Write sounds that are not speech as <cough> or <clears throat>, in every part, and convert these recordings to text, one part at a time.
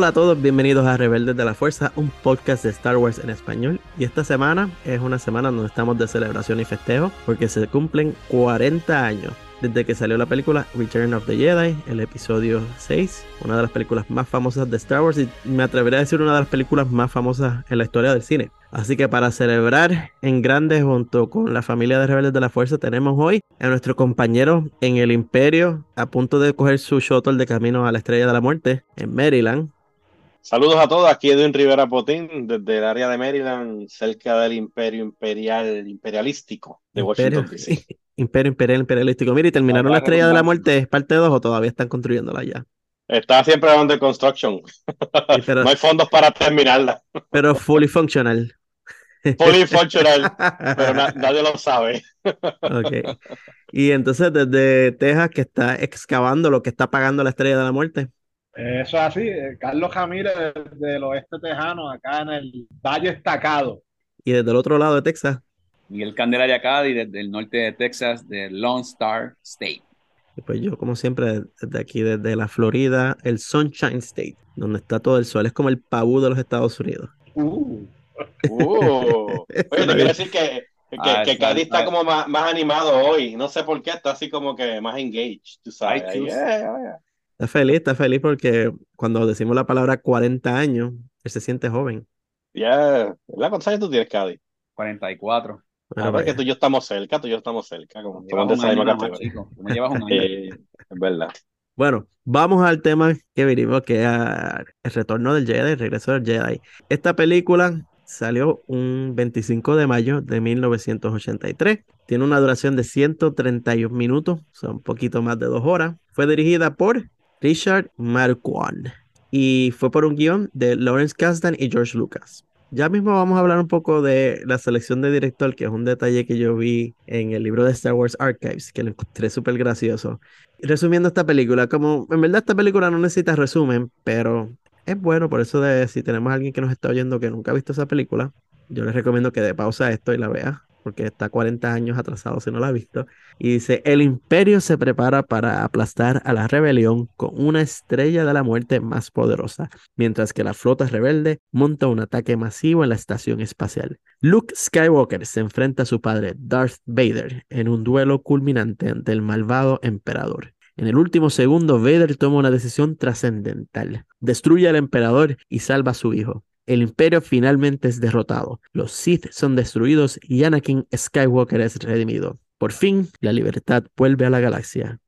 Hola a todos, bienvenidos a Rebeldes de la Fuerza, un podcast de Star Wars en español. Y esta semana es una semana donde estamos de celebración y festejo porque se cumplen 40 años desde que salió la película Return of the Jedi, el episodio 6, una de las películas más famosas de Star Wars y me atrevería a decir una de las películas más famosas en la historia del cine. Así que para celebrar en grande junto con la familia de Rebeldes de la Fuerza tenemos hoy a nuestro compañero en el Imperio a punto de coger su shuttle de camino a la Estrella de la Muerte en Maryland. Saludos a todos, aquí Edwin Rivera Potín, desde el área de Maryland, cerca del Imperio Imperial Imperialístico de Washington DC. Imperio Imperial Imperialístico. Mira, ¿y terminaron la Estrella de la Muerte? ¿Es parte 2 o todavía están construyéndola ya? Está siempre under construction. <laughs> no hay fondos para terminarla. Pero fully functional. Fully functional, <laughs> pero nadie lo sabe. ok. Y entonces desde Texas que está excavando lo que está pagando la Estrella de la Muerte. Eso es así, eh, Carlos Jamírez del oeste tejano, acá en el Valle Estacado. Y desde el otro lado de Texas. Miguel Candelaria Cádiz, desde el norte de Texas, de Lone Star State. Y pues yo, como siempre, desde aquí, desde la Florida, el Sunshine State, donde está todo el sol. Es como el pavú de los Estados Unidos. Uh. uh. <laughs> Oye, te quiero decir que, que, ah, Cádiz está como más, más, animado hoy. No sé por qué, está así como que más engaged, tú sabes. Está feliz, está feliz porque cuando decimos la palabra 40 años, él se siente joven. Ya, yeah. ¿cuántos años tú tienes, Cádiz? 44. Bueno, ah, que tú y yo estamos cerca, tú y yo estamos cerca. Como me llevas un <laughs> año. es verdad. Bueno, vamos al tema que vinimos, que es el retorno del Jedi, el regreso del Jedi. Esta película salió un 25 de mayo de 1983. Tiene una duración de 131 minutos, o sea, un poquito más de dos horas. Fue dirigida por Richard Marquand. Y fue por un guion de Lawrence Kasdan y George Lucas. Ya mismo vamos a hablar un poco de la selección de director, que es un detalle que yo vi en el libro de Star Wars Archives, que lo encontré súper gracioso. Resumiendo esta película, como en verdad esta película no necesita resumen, pero es bueno, por eso de si tenemos a alguien que nos está oyendo que nunca ha visto esa película, yo les recomiendo que dé pausa esto y la vea porque está 40 años atrasado si no la ha visto. Y dice, el imperio se prepara para aplastar a la rebelión con una estrella de la muerte más poderosa, mientras que la flota rebelde monta un ataque masivo en la estación espacial. Luke Skywalker se enfrenta a su padre Darth Vader en un duelo culminante ante el malvado emperador. En el último segundo, Vader toma una decisión trascendental. Destruye al emperador y salva a su hijo. El imperio finalmente es derrotado, los Sith son destruidos y Anakin Skywalker es redimido. Por fin, la libertad vuelve a la galaxia.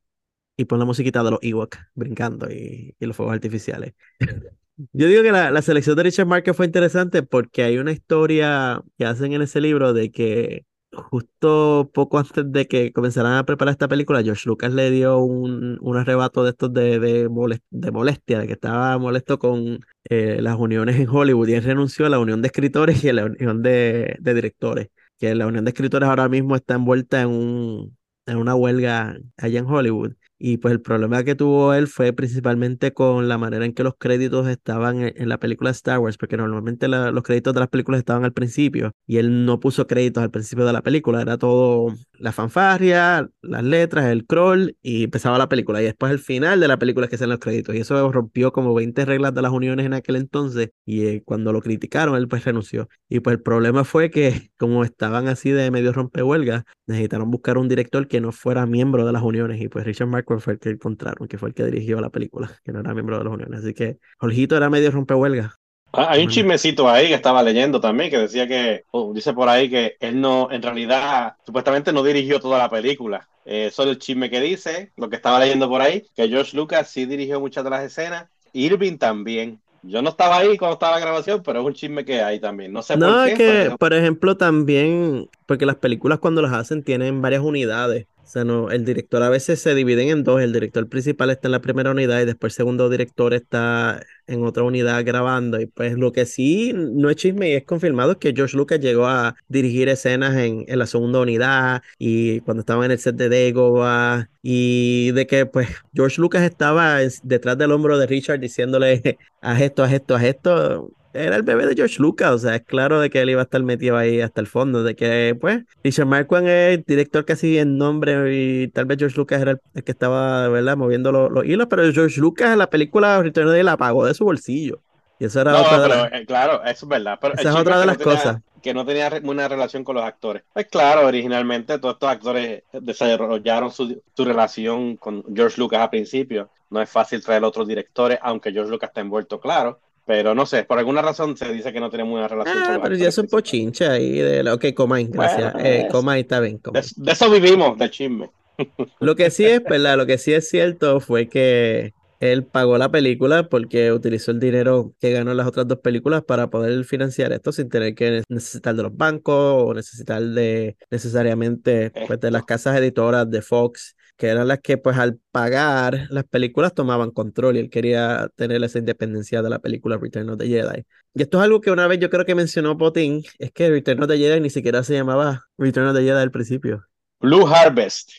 Y pon la musiquita de los Ewok brincando y, los fuegos artificiales. <laughs> Yo digo que la, selección de Richard Marker fue interesante porque hay una historia que hacen en ese libro de que justo poco antes de que comenzaran a preparar esta película, George Lucas le dio un, un arrebato de estos de, de, molestia, de que estaba molesto con eh, las uniones en Hollywood y él renunció a la unión de escritores y a la unión de, de directores, que la unión de escritores ahora mismo está envuelta en, un, en una huelga allá en Hollywood. Y pues el problema que tuvo él fue principalmente con la manera en que los créditos estaban en, la película Star Wars, porque normalmente los créditos de las películas estaban al principio y él no puso créditos al principio de la película, era todo la fanfarria, las letras, el crawl y empezaba la película. Y después al final de la película es que salen los créditos. Y eso rompió como 20 reglas de las uniones en aquel entonces y eh, cuando lo criticaron él pues renunció. Y pues el problema fue que <laughs> como estaban así de medio rompehuelgas, necesitaron buscar un director que no fuera miembro de las uniones y pues Richard Mark fue el que encontraron, que fue el que dirigió la película, que no era miembro de las uniones. Así que Jorgito era medio rompehuelga. Ah, hay un chismecito ahí que estaba leyendo también, que decía que, oh, dice por ahí que él no, en realidad, supuestamente no dirigió toda la película. Eh, solo el chisme que dice, lo que estaba leyendo por ahí, que George Lucas sí dirigió muchas de las escenas, Irving también. Yo no estaba ahí cuando estaba la grabación, pero es un chisme que hay también. No sé no, por qué. que, por ejemplo, también, porque las películas cuando las hacen tienen varias unidades. O sea, no, el director a veces se dividen en dos. El director principal está en la primera unidad y después el segundo director está en otra unidad grabando. Y pues lo que sí no es chisme y es confirmado es que George Lucas llegó a dirigir escenas en, en la segunda unidad y cuando estaban en el set de Dagobah y de que pues George Lucas estaba detrás del hombro de Richard diciéndole <laughs> haz esto, haz esto, haz esto era el bebé de George Lucas, o sea, es claro de que él iba a estar metido ahí hasta el fondo, de que, pues, Richard Marquand es director casi en nombre y tal vez George Lucas era el, que estaba, ¿verdad?, moviendo los, hilos, pero George Lucas en la película Return of the la pagó de su bolsillo. Y eso era No, otra de las- eh, claro, eso es verdad. Pero Esa el es otra de las no tenía- cosas. Que no tenía una relación con los actores. Pues claro, originalmente todos estos actores desarrollaron su, su relación con George Lucas al principio. No es fácil traer otros directores, aunque George Lucas está envuelto, claro. Pero no sé, por alguna razón se dice que no tiene una relación Ah, pero ya es un pochinche ahí de la... Ok, Comain, gracias. Bueno, eh, está bien, De, eso vivimos, del chisme. <laughs> Lo que sí es, ¿verdad? Lo que sí es cierto fue que él pagó la película porque utilizó el dinero que ganó en las otras dos películas para poder financiar esto sin tener que necesitar de los bancos o necesitar de necesariamente pues, de las casas editoras de Fox, que eran las que pues al pagar las películas tomaban control y él quería tener esa independencia de la película Return of the Jedi. Y esto es algo que una vez yo creo que mencionó Potín, es que Return of the Jedi ni siquiera se llamaba Return of the Jedi al principio. Blue Harvest.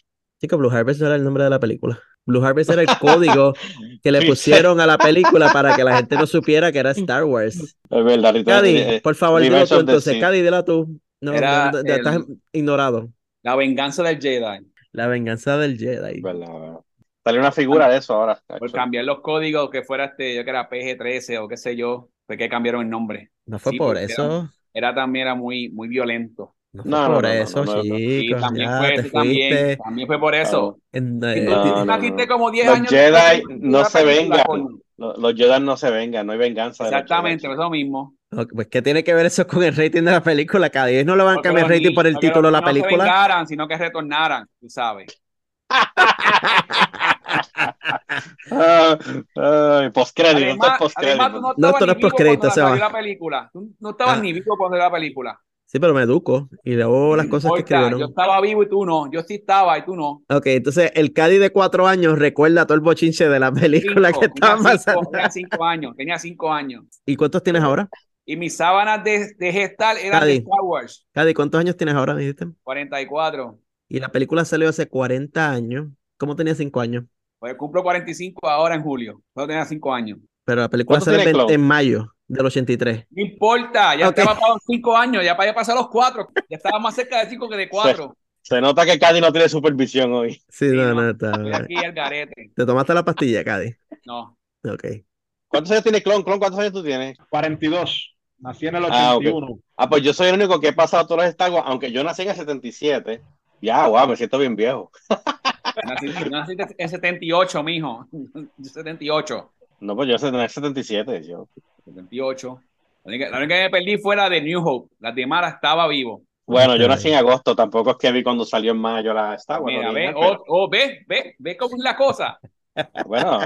Chico, Blue Harvest no era el nombre de la película. Blue Harvest era el <laughs> código que le Sí, pusieron a la película para que la gente no supiera que era Star Wars. Es verdad. Return- Cady, eh, por favor, dilo tú entonces. Cady, dilo tú. No, Era no, no, ya estás el- ignorado. La venganza del Jedi. La venganza del Jedi. Verdad, verdad. Salió una figura de eso ahora. Por cambiar los códigos que fuera este, yo que era PG-13 o qué sé yo, fue que cambiaron el nombre. No fue Sí, por eso. Era también era muy, muy violento. No fue No, por no, eso, no, chicos. también Ya fue, también, también fue por eso. en- Y eh, naciste no. como 10 Los años Jedi de no la se vengan. Los, los Jedi no se vengan, no hay venganza. de Exactamente, Jedi. eso mismo. Ok, Pues, ¿qué tiene que ver eso con el rating de la película? Cada vez no le van a cambiar los rating ni- por el título de la niños No película. vengaran, sino que retornaran, tú sabes. Ay, postcrédito, esto es Además, postcrédito. además, tú no No, estabas esto no es postcrédito, se va. la película. Tú no estabas Ah. ni vivo cuando salió la película. Sí, pero me educo y luego las cosas que Importa, yo escribieron. estaba vivo y tú no. Yo sí estaba y tú no. Ok, entonces el Cádiz de cuatro años recuerda todo el bochinche de la película Cinco, que estaba pasando. tenía cinco años, tenía cinco años. ¿Y cuántos tienes ahora? Y mis sábanas de, de gestal eran Cadi. de Star Wars, Cádiz, ¿cuántos años tienes ahora? me dijiste? 44. Y la película salió hace 40 años. ¿Cómo tenía 5 años? Pues cumplo 45 ahora en julio. Yo tenía cinco años. Pero la película ¿Cuántos sale en, en mayo del 83. No importa, ya Ok. estaba pasado cinco años, ya para pasar los cuatro. Ya estaba más cerca de cinco que de cuatro. Se nota que Cady no tiene supervisión hoy. Sí, Sí, no, no. no, está. Estoy aquí el garete. ¿Te tomaste la pastilla, Cádiz? No. Ok. ¿Cuántos años tiene Clon? Clon, ¿cuántos años tú tienes? 42. Nací en el Ah, ok. 81. Ah, pues yo soy el único que he pasado todos los Wars, aunque yo nací en el 77. Ya, guau, me siento bien viejo. <laughs> Nací, nací en 78, mijo. <laughs> 78. No, pues yo nací en el 77. Yo. 78. La única, la única que me perdí fue la de New Hope. La de Mara estaba vivo. Bueno, yo nací en agosto, tampoco es que vi cuando salió en mayo la Star Wars. Mira, ve, oh, oh, ve, ve, ve cómo es la cosa. <laughs> Bueno,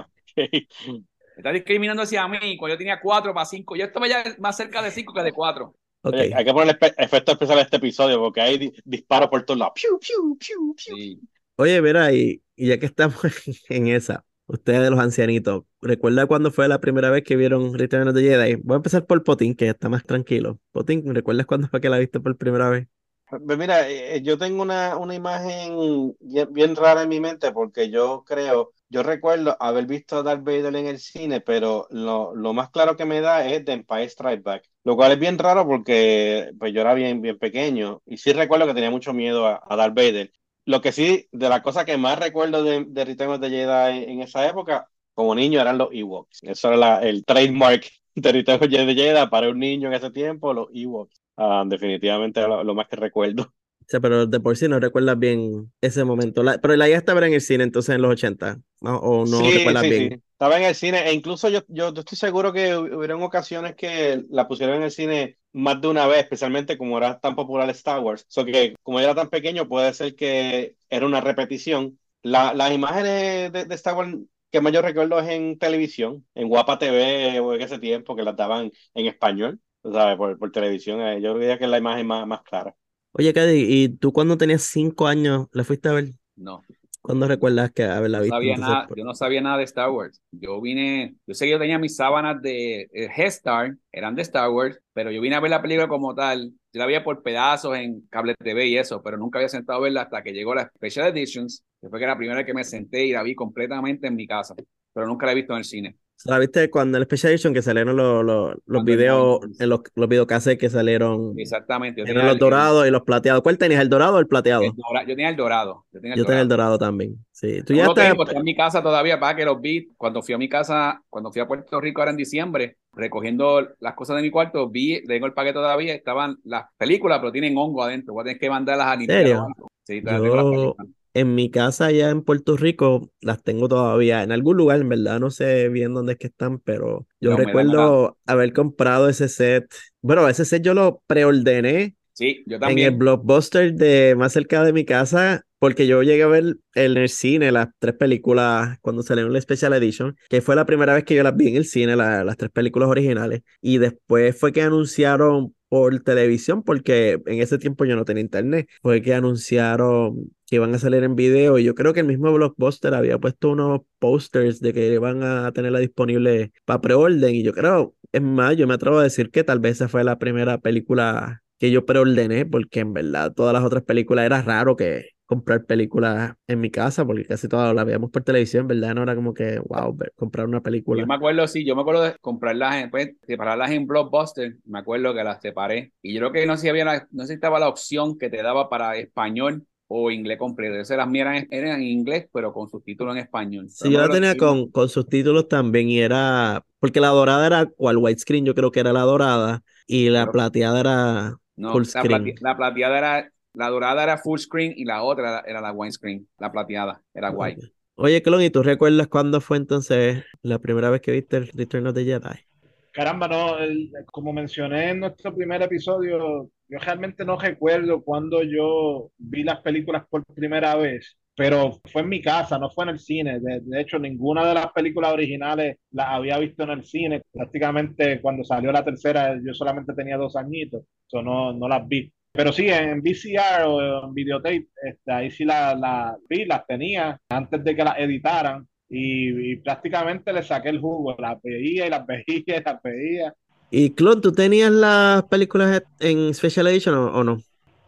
Está discriminando hacia mí cuando yo tenía 4 para 5. Yo estaba ya más cerca de 5 que de 4. Ok. oye, hay que ponerle espe- efecto especial a este episodio porque hay di- disparos por todos lados. Piu, piu, piu, piu. Sí. Oye, mira, y, y ya que estamos <laughs> en esa, ustedes de los ancianitos, ¿recuerda cuándo fue la primera vez que vieron Return of the Jedi? Voy a empezar por Potín, que está más tranquilo. Potín, ¿recuerdas cuándo fue que la viste por primera vez? Pues mira, eh, yo tengo una, una imagen bien, bien rara en mi mente porque yo creo, yo recuerdo haber visto a Darth Vader en el cine, pero lo, lo más claro que me da es The Empire Strikes Back, lo cual es bien raro porque pues yo era bien, bien pequeño y sí recuerdo que tenía mucho miedo a, a Darth Vader. Lo que sí, de las cosas que más recuerdo de, de Return of Jedi en, esa época, como niño, eran los Ewoks. Eso era la- el trademark <laughs> de Return of Jedi para un niño en ese tiempo, los Ewoks. Ah, definitivamente lo, más que recuerdo. O sea, pero de por sí no recuerdas bien ese momento. Pero la llegaste a ver en el cine entonces en los 80, ¿no? ¿O no Sí, recuerdas sí, bien? sí. Estaba en el cine e incluso yo, yo, yo estoy seguro que hu- hubieron ocasiones que la pusieron en el cine más de una vez, especialmente como era tan popular Star Wars. So que como era tan pequeño, puede ser que era una repetición. La- las imágenes de, de Star Wars que más yo recuerdo es en televisión, en Guapa TV o en ese tiempo que las daban en español, ¿sabes? Por, por televisión. Eh, Yo diría que es la imagen más, más clara. Oye, Cady, ¿y tú cuando tenías 5 años la fuiste a ver? No. ¿Cuándo recuerdas que haberla No visto? sabía Entonces, nada, yo no sabía nada de Star Wars. Yo vine, yo sé que yo tenía mis sábanas de eh, Head-Star, eran de Star Wars, pero yo vine a ver la película como tal. Yo la veía por pedazos en cable TV y eso, pero nunca había sentado a verla hasta que llegó la Special Editions, que fue que era la primera vez que me senté y la vi completamente en mi casa, pero nunca la he visto en el cine. ¿La viste cuando en el Special Edition que salieron los, los, los videos, en los, los videocassettes que salieron, Exactamente. Yo eran los el- dorados y los plateados. ¿Cuál tenías, el dorado o el plateado? el dora- yo tenía el dorado. Yo tenía el Yo tenía el dorado. dorado también. Sí, tú No ya lo estás. tengo, está en mi casa todavía, para que los vi cuando fui a mi casa, cuando fui a Puerto Rico ahora en diciembre, recogiendo las cosas de mi cuarto, vi, tengo el paquete todavía, estaban las películas, pero tienen hongo adentro, voy a tener que mandarlas a Nintendo. Sí, todavía tengo las Yo películas. En mi casa allá en Puerto Rico las tengo todavía. En algún lugar, en verdad, no sé bien dónde es que están, pero yo humedad recuerdo haber comprado ese set. Bueno, ese set yo lo preordené Sí, yo en el también. blockbuster de más cerca de mi casa, porque yo llegué a ver en el cine las tres películas cuando salieron la Special Edition, que fue la primera vez que yo las vi en el cine, la- las tres películas originales, y después fue que anunciaron por televisión, porque en ese tiempo yo no tenía internet, fue que anunciaron que iban a salir en video, y yo creo que el mismo blockbuster había puesto unos posters de que iban a tenerla disponible para preorden, y yo creo, es más, yo me atrevo a decir que tal vez esa fue la primera película que yo preordené, porque en verdad todas las otras películas era raro que comprar películas en mi casa, porque casi todas las veíamos por televisión, ¿verdad? No era como que, wow, ver- comprar una película. Yo me acuerdo, sí, yo me acuerdo de comprarlas, en, pues, separarlas en Blockbuster, me acuerdo que las separé. Y yo creo que no sé si había, la- no sé si estaba la opción que te daba para español o inglés completo. Esas las mías eran, eran en inglés, pero con subtítulos en español. Sí, Pero yo la tenía con, con subtítulos también y era, porque la dorada era, cual widescreen, yo creo que era la dorada, y la plateada era No, full la, plate- la plateada era, la dorada era full screen y la otra era, la widescreen, la plateada, era white. Ok. Oye, Clon, ¿y tú recuerdas cuándo fue entonces la primera vez que viste el Return of the Jedi? Caramba, no, el- como mencioné en nuestro primer episodio, yo realmente no recuerdo cuando yo vi las películas por primera vez, pero fue en mi casa, no fue en el cine. De, de hecho, ninguna de las películas originales las había visto en el cine. Prácticamente cuando salió la tercera, yo solamente tenía dos añitos, so no, no las vi. Pero sí, en VCR o en videotape, este, ahí sí las la vi, las tenía antes de que las editaran y, y prácticamente le saqué el jugo, las veía y las <laughs> veía y las veía. Y Clon, ¿tú tenías las películas en Special Edition o, o no?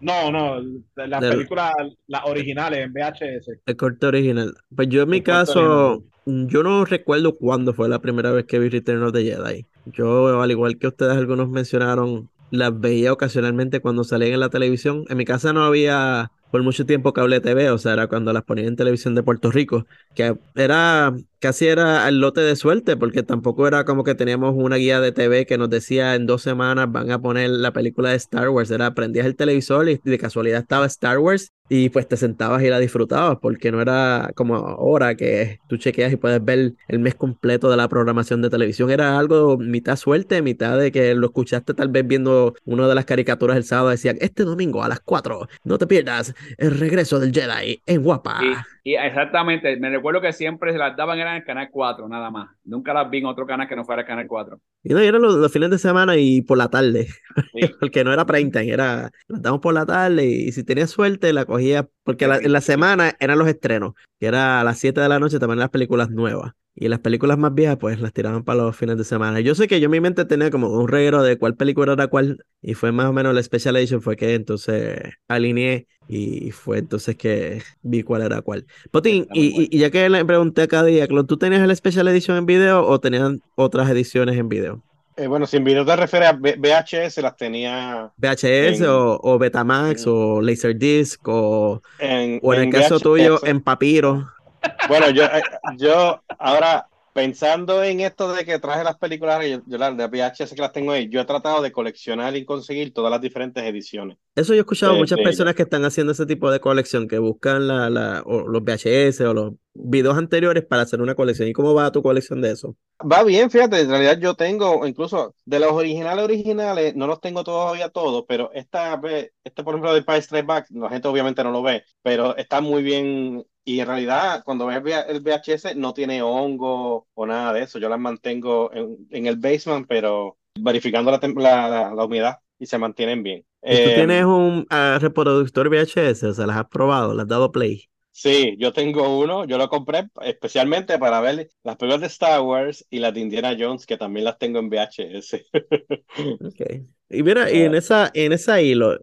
No, no, las películas, las originales en VHS. El corte original. Pues yo en mi El caso, yo no recuerdo cuándo fue la primera vez que vi Return of the Jedi. Yo, al igual que ustedes algunos mencionaron, las veía ocasionalmente cuando salían en la televisión. En mi casa no había por mucho tiempo cable TV, o sea, era cuando las ponían en televisión de Puerto Rico, que era casi era el lote de suerte, porque tampoco era como que teníamos una guía de TV que nos decía en dos semanas van a poner la película de Star Wars, era prendías el televisor y de casualidad estaba Star Wars y pues te sentabas y la disfrutabas, porque no era como ahora que tú chequeas y puedes ver el mes completo de la programación de televisión, era algo mitad suerte, mitad de que lo escuchaste tal vez viendo una de las caricaturas el sábado, decían, este domingo a las 4, no te pierdas el regreso del Jedi en Guapa. Y exactamente, me recuerdo que siempre se las daban eran en el canal 4, nada más. Nunca las vi en otro canal que no fuera el canal 4. Y no, eran los, los fines de semana y por la tarde, Sí. <laughs> porque no era prime time, era, la damos por la tarde y si tenías suerte la cogía, porque la- en la semana eran los estrenos, que era a las 7 de la noche también las películas nuevas. Y las películas más viejas, pues las tiraban para los fines de semana. Yo sé que yo en mi mente tenía como un reguero de cuál película era cuál, y fue más o menos la Special Edition, fue que entonces alineé y fue entonces que vi cuál era cuál. Potín, y, y- y ya que le pregunté a cada día, ¿tú tenías el Special Edition en video o tenían otras ediciones en video? Eh, bueno, si en video te refieres a VHS, las tenía VHS En- o, o Betamax en- o Laserdisc o, en, o en el caso tuyo en papiro. Bueno, yo, eh, yo ahora pensando en esto de que traje las películas, yo, yo las de VHS que las tengo ahí, yo he tratado de coleccionar y conseguir todas las diferentes ediciones. Eso yo he escuchado de- muchas de personas ella. que están haciendo ese tipo de colección, que buscan la, la, o los VHS o los videos anteriores para hacer una colección. ¿Y cómo va tu colección de eso? Va bien, fíjate, en realidad yo tengo, incluso de los originales originales, no los tengo todavía todos, pero esta este por ejemplo del Price Strike Back, la gente obviamente no lo ve, pero está muy bien y en realidad cuando ves el VHS no tiene hongo o nada de eso, yo las mantengo en, en el basement, pero verificando la, la, la- humedad y se mantienen bien. ¿Y tú Eh, tienes un ah, reproductor VHS? O sea, ¿las has probado? ¿las has dado play? Sí, yo tengo uno, yo lo compré especialmente para ver las películas de Star Wars y las de Indiana Jones, que también las tengo en VHS. <laughs> Ok. Y mira, y en esa, en esa hilo,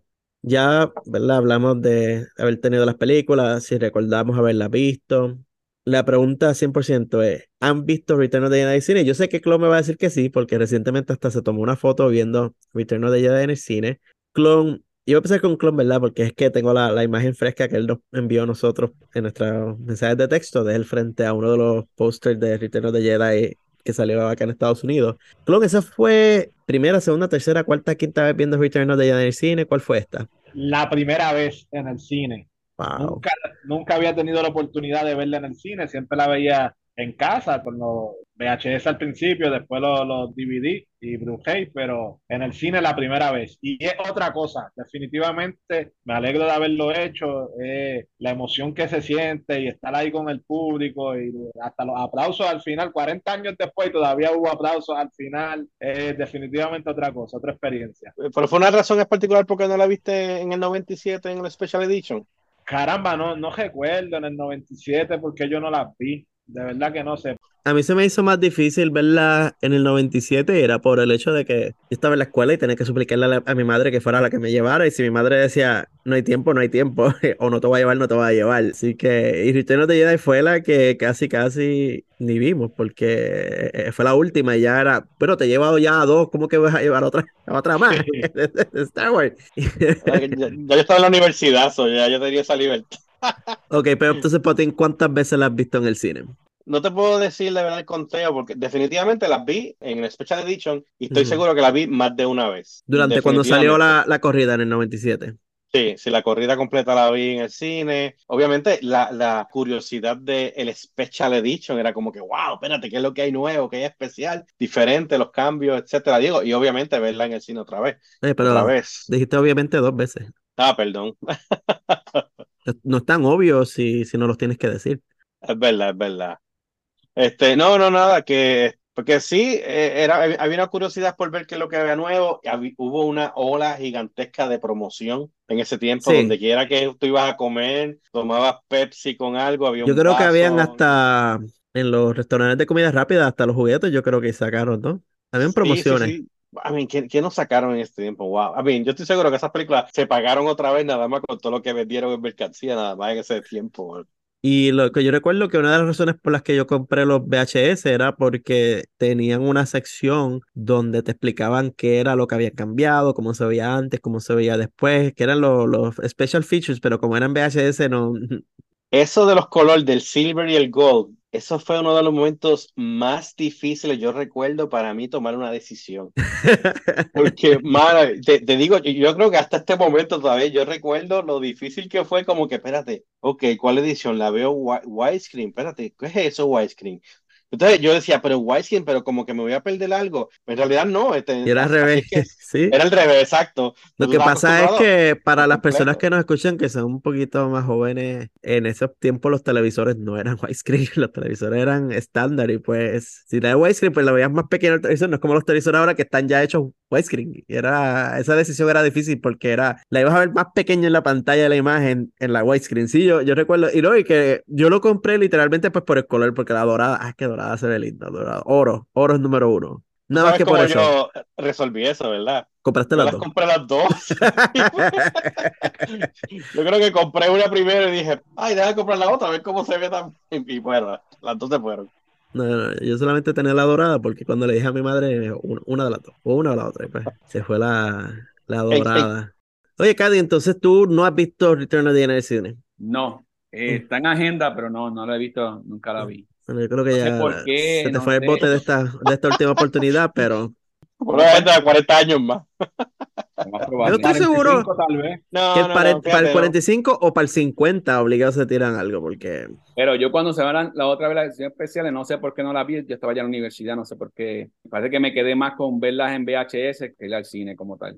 ya, ¿verdad? Hablamos de haber tenido las películas, si recordamos haberlas visto. la pregunta 100% es, ¿han visto Return of the Jedi en el cine? Yo sé que Clon me va a decir que sí, porque recientemente hasta se tomó una foto viendo Return of the Jedi en el cine. Clon, yo voy a empezar con Clon, ¿verdad? Porque es que tengo la, la imagen fresca que él nos envió a nosotros en nuestros mensajes de texto de él frente a uno de los posters de Return of the Jedi que salió acá en Estados Unidos. Clon, ¿esa fue primera, segunda, tercera, cuarta, quinta vez viendo Return of the Jedi en el cine? ¿Cuál fue esta? La primera vez en el cine. Wow. Nunca, nunca había tenido la oportunidad de verla en el cine, siempre la veía en casa con los VHS al principio, después los, los DVD y Blu-ray, pero en el cine la primera vez. Y es otra cosa, definitivamente me alegro de haberlo hecho, eh, la emoción que se siente y estar ahí con el público y hasta los aplausos al final, 40 años después todavía hubo aplausos al final, es definitivamente otra cosa, otra experiencia. Pero fue una razón en particular porque no la viste en el 97 en el Special Edition. Caramba, no, no recuerdo en el 97 porque yo no la vi. De verdad que no sé. A mí se me hizo más difícil verla en el 97, era por el hecho de que yo estaba en la escuela y tenía que suplicarle a, la- a mi madre que fuera la que me llevara. Y si mi madre decía, no hay tiempo, no hay tiempo, <laughs> o no te voy a llevar, no te voy a llevar. Así que, y Return of the Jedi fue la que casi, casi ni vimos, porque eh, fue la última y ya era, pero te he llevado ya a dos, ¿cómo que vas a llevar otra, a otra más? de Star Wars. Ya, ya yo estaba en la universidad, so ya yo tenía esa libertad. Ok, pero entonces, Potín, ¿cuántas veces la has visto en el cine? No te puedo decir de verdad el conteo porque definitivamente las vi en el Special Edition y estoy seguro que las vi más de una vez. Durante cuando salió la, la corrida en el 97. Sí, sí, la corrida completa la vi en el cine. Obviamente, la, la curiosidad del Special Edition era como que, wow, espérate, ¿qué es lo que hay nuevo? ¿Qué hay especial? Diferente, los cambios, etcétera. Digo, y obviamente verla en el cine otra vez. Eh, pero Otra vez. dijiste obviamente dos veces. Ah, perdón. <laughs> No es tan obvio si, si no los tienes que decir. Es verdad, es verdad. Este, no, no, nada, que, porque sí, eh, era, había una curiosidad por ver qué es lo que había nuevo. hubo una ola gigantesca de promoción en ese tiempo, Sí. donde quiera que tú ibas a comer, tomabas Pepsi con algo, había Yo un creo que habían hasta en los restaurantes de comida rápida, hasta los juguetes, yo creo que sacaron, ¿no? Habían sí, promociones. sí. I mean, ¿qué, qué nos sacaron en este tiempo? Wow. I mean, yo estoy seguro que esas películas se pagaron otra vez nada más con todo lo que vendieron en mercancía, nada más en ese tiempo. Y lo que yo recuerdo que una de las razones por las que yo compré los VHS era porque tenían una sección donde te explicaban qué era lo que había cambiado, cómo se veía antes, cómo se veía después, que eran los, los special features, pero como eran VHS, no. Eso de los colores del silver y el gold, eso fue uno de los momentos más difíciles, yo recuerdo, para mí tomar una decisión. Porque, <laughs> mano, te, te digo, yo, creo que hasta este momento todavía yo recuerdo lo difícil que fue, como que, espérate, ok, ¿cuál edición? La veo wi- widescreen, espérate, ¿qué es eso widescreen? Entonces yo decía, pero widescreen, pero como que me voy a perder algo. En realidad no, este, Y era al revés, es que <laughs> sí. era al revés, exacto. Lo Tú que pasa es que para las personas que nos escuchan que son un poquito más jóvenes, en esos tiempos los televisores no eran <laughs> widescreen, los televisores eran estándar y pues si era widescreen pues la veías más pequeño el televisor, no es como los televisores ahora que están ya hechos widescreen. Y era, esa decisión era difícil porque era, la ibas a ver más pequeña en la pantalla de la imagen en la widescreen. Sí, yo, yo recuerdo, y no, y que yo lo compré literalmente pues por el color, porque la dorada, ah, que dorada se ve linda, dorada, oro, oro es número uno. Nada más que por eso. yo resolví eso, ¿verdad? Compraste Yo las las dos. compré las dos. <laughs> Yo creo que compré una primero y dije, ay, déjame comprar la otra, a ver cómo se ve también. Y bueno, las dos se fueron. No, no, no, yo solamente tenía la dorada porque cuando le dije a mi madre, "Una- de las dos, o una o la otra, pues se fue la, la dorada. Oye, Cady, entonces tú no has visto Return of the en el cine. No, eh, Mm. está en agenda, pero no, no la he visto, nunca la vi. Bueno, yo creo que No sé ya por qué, se te fue el bote de esta, de esta última oportunidad, pero Gente de 40 años más. Yo estoy seguro 45 tal vez. No, que no, para, no, el, para el fíjate, no. 45 o para el 50 obligados se tiran algo, porque Pero yo cuando se van la otra vez las ediciones especiales, no sé por qué no la vi, yo estaba ya en la universidad, no sé por qué. Parece que me quedé más con verlas en VHS que ir al cine como tal.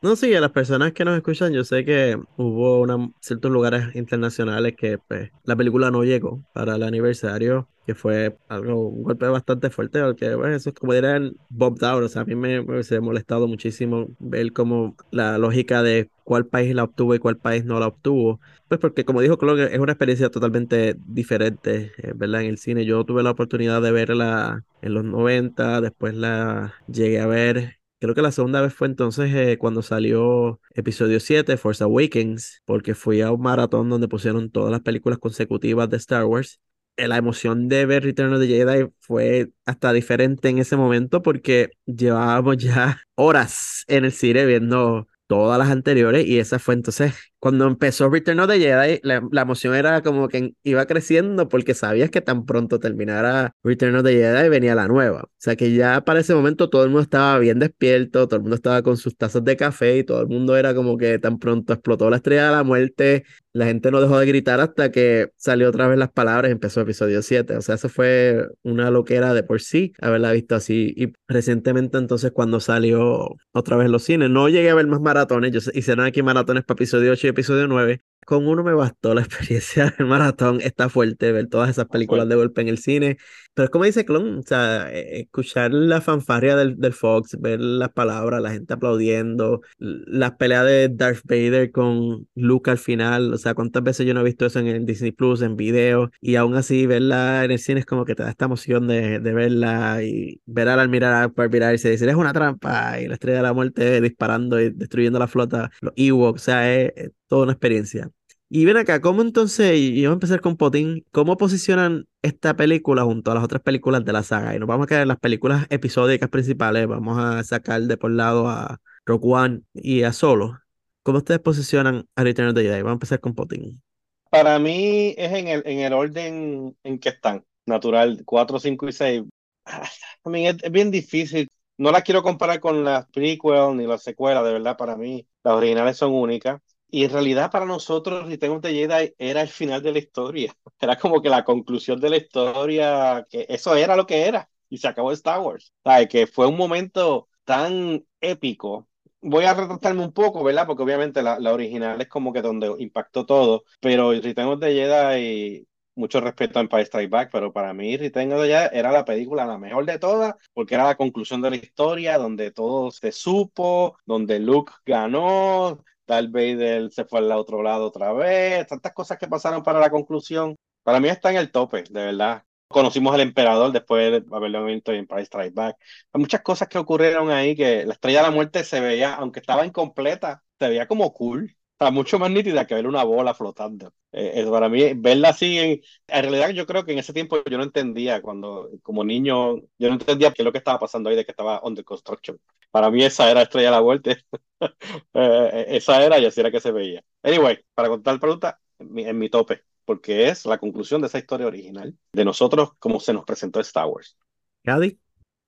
No, sí, a las personas que nos escuchan, yo sé que hubo una- ciertos lugares internacionales que pues, la película no llegó para el aniversario, que fue algo, un golpe bastante fuerte, porque pues, eso es como dirán Bob Down, o sea, a mí me, me hubiese molestado muchísimo ver como la lógica de cuál país la obtuvo y cuál país no la obtuvo, pues porque como dijo Clon, es una experiencia totalmente diferente, eh, ¿verdad? En el cine yo tuve la oportunidad de verla en los 90, después la llegué a ver Creo que la segunda vez fue entonces eh, cuando salió episodio 7, Force Awakens, porque fui a un maratón donde pusieron todas las películas consecutivas de Star Wars. La emoción de ver Return of the Jedi fue hasta diferente en ese momento porque llevábamos ya <laughs> horas en el cine viendo todas las anteriores y esa fue entonces cuando empezó Return of the Jedi la, emoción era como que iba creciendo porque sabías que tan pronto terminara Return of the Jedi venía la nueva o sea que ya para ese momento todo el mundo estaba bien despierto todo el mundo estaba con sus tazas de café y todo el mundo era como que tan pronto explotó la estrella de la muerte la gente no dejó de gritar hasta que salió otra vez las palabras y empezó episodio 7. O sea, eso fue una loquera de por sí, haberla visto así. Y recientemente entonces cuando salió otra vez los cines, no llegué a ver más maratones, yo hicieron aquí maratones para episodio 8 y episodio 9, con uno me bastó la <laughs> experiencia del maratón. Está fuerte ver todas esas películas de golpe en el cine. Pero es como dice Clon, o sea, e, escuchar la fanfarria del, del, Fox, ver las palabras, la gente aplaudiendo, las peleas de Darth Vader con Luke al final. O sea, cuántas veces yo no he visto eso en el Disney Plus, en video, y aún así verla en el cine es como que te da esta emoción de, de verla y ver al almirar mirar y se decir es una trampa y la estrella de la muerte disparando y destruyendo la flota, los Ewoks, o sea, es toda una experiencia. Y ven acá, ¿cómo entonces, y vamos a empezar con Potín, cómo posicionan esta película junto a las otras películas de la saga? Y nos vamos a quedar en las películas episódicas principales, vamos a sacar de por lado a Rock One y a Solo. ¿Cómo ustedes posicionan a Return of the Jedi? Vamos a empezar con Potín. Para mí es en el, en el orden en que están, natural, 4, 5 y 6. I mean, es, es bien difícil no las quiero comparar con las prequel ni las secuelas, de verdad, para mí las originales son únicas. Y en realidad para nosotros Return of the Jedi era el final de la historia. <laughs> Era como que la conclusión de la historia, que eso era lo que era. Y se acabó Star Wars. ¿Sabes? Que fue un momento tan épico. Voy a retratarme un poco, ¿verdad? Porque obviamente la, la original es como que donde impactó todo. Pero Return of the Jedi mucho respeto a Empire Strike Back, pero para mí Return of the Jedi era la película la mejor de todas, porque era la conclusión de la historia, donde todo se supo, donde Luke ganó, Darth Vader se fue al otro lado otra vez, tantas cosas que pasaron para la conclusión. Para mí está en el tope, de verdad. Conocimos al emperador después de haberlo visto en Empire Strike Back. Hay muchas cosas que ocurrieron ahí que la estrella de la muerte se veía, aunque estaba incompleta, se veía como cool. Está mucho más nítida que ver una bola flotando. Eh, para mí, verla así, en, en, realidad yo creo que en ese tiempo yo no entendía, cuando como niño, yo no entendía qué es lo que estaba pasando ahí, de que estaba under construction. Para mí esa era Estrella de la Muerte. <laughs> eh, esa era y así era que se veía. Anyway, para contar la pregunta, en mi, en mi tope, porque es la conclusión de esa historia original, de nosotros como se nos presentó Star Wars. Gadi.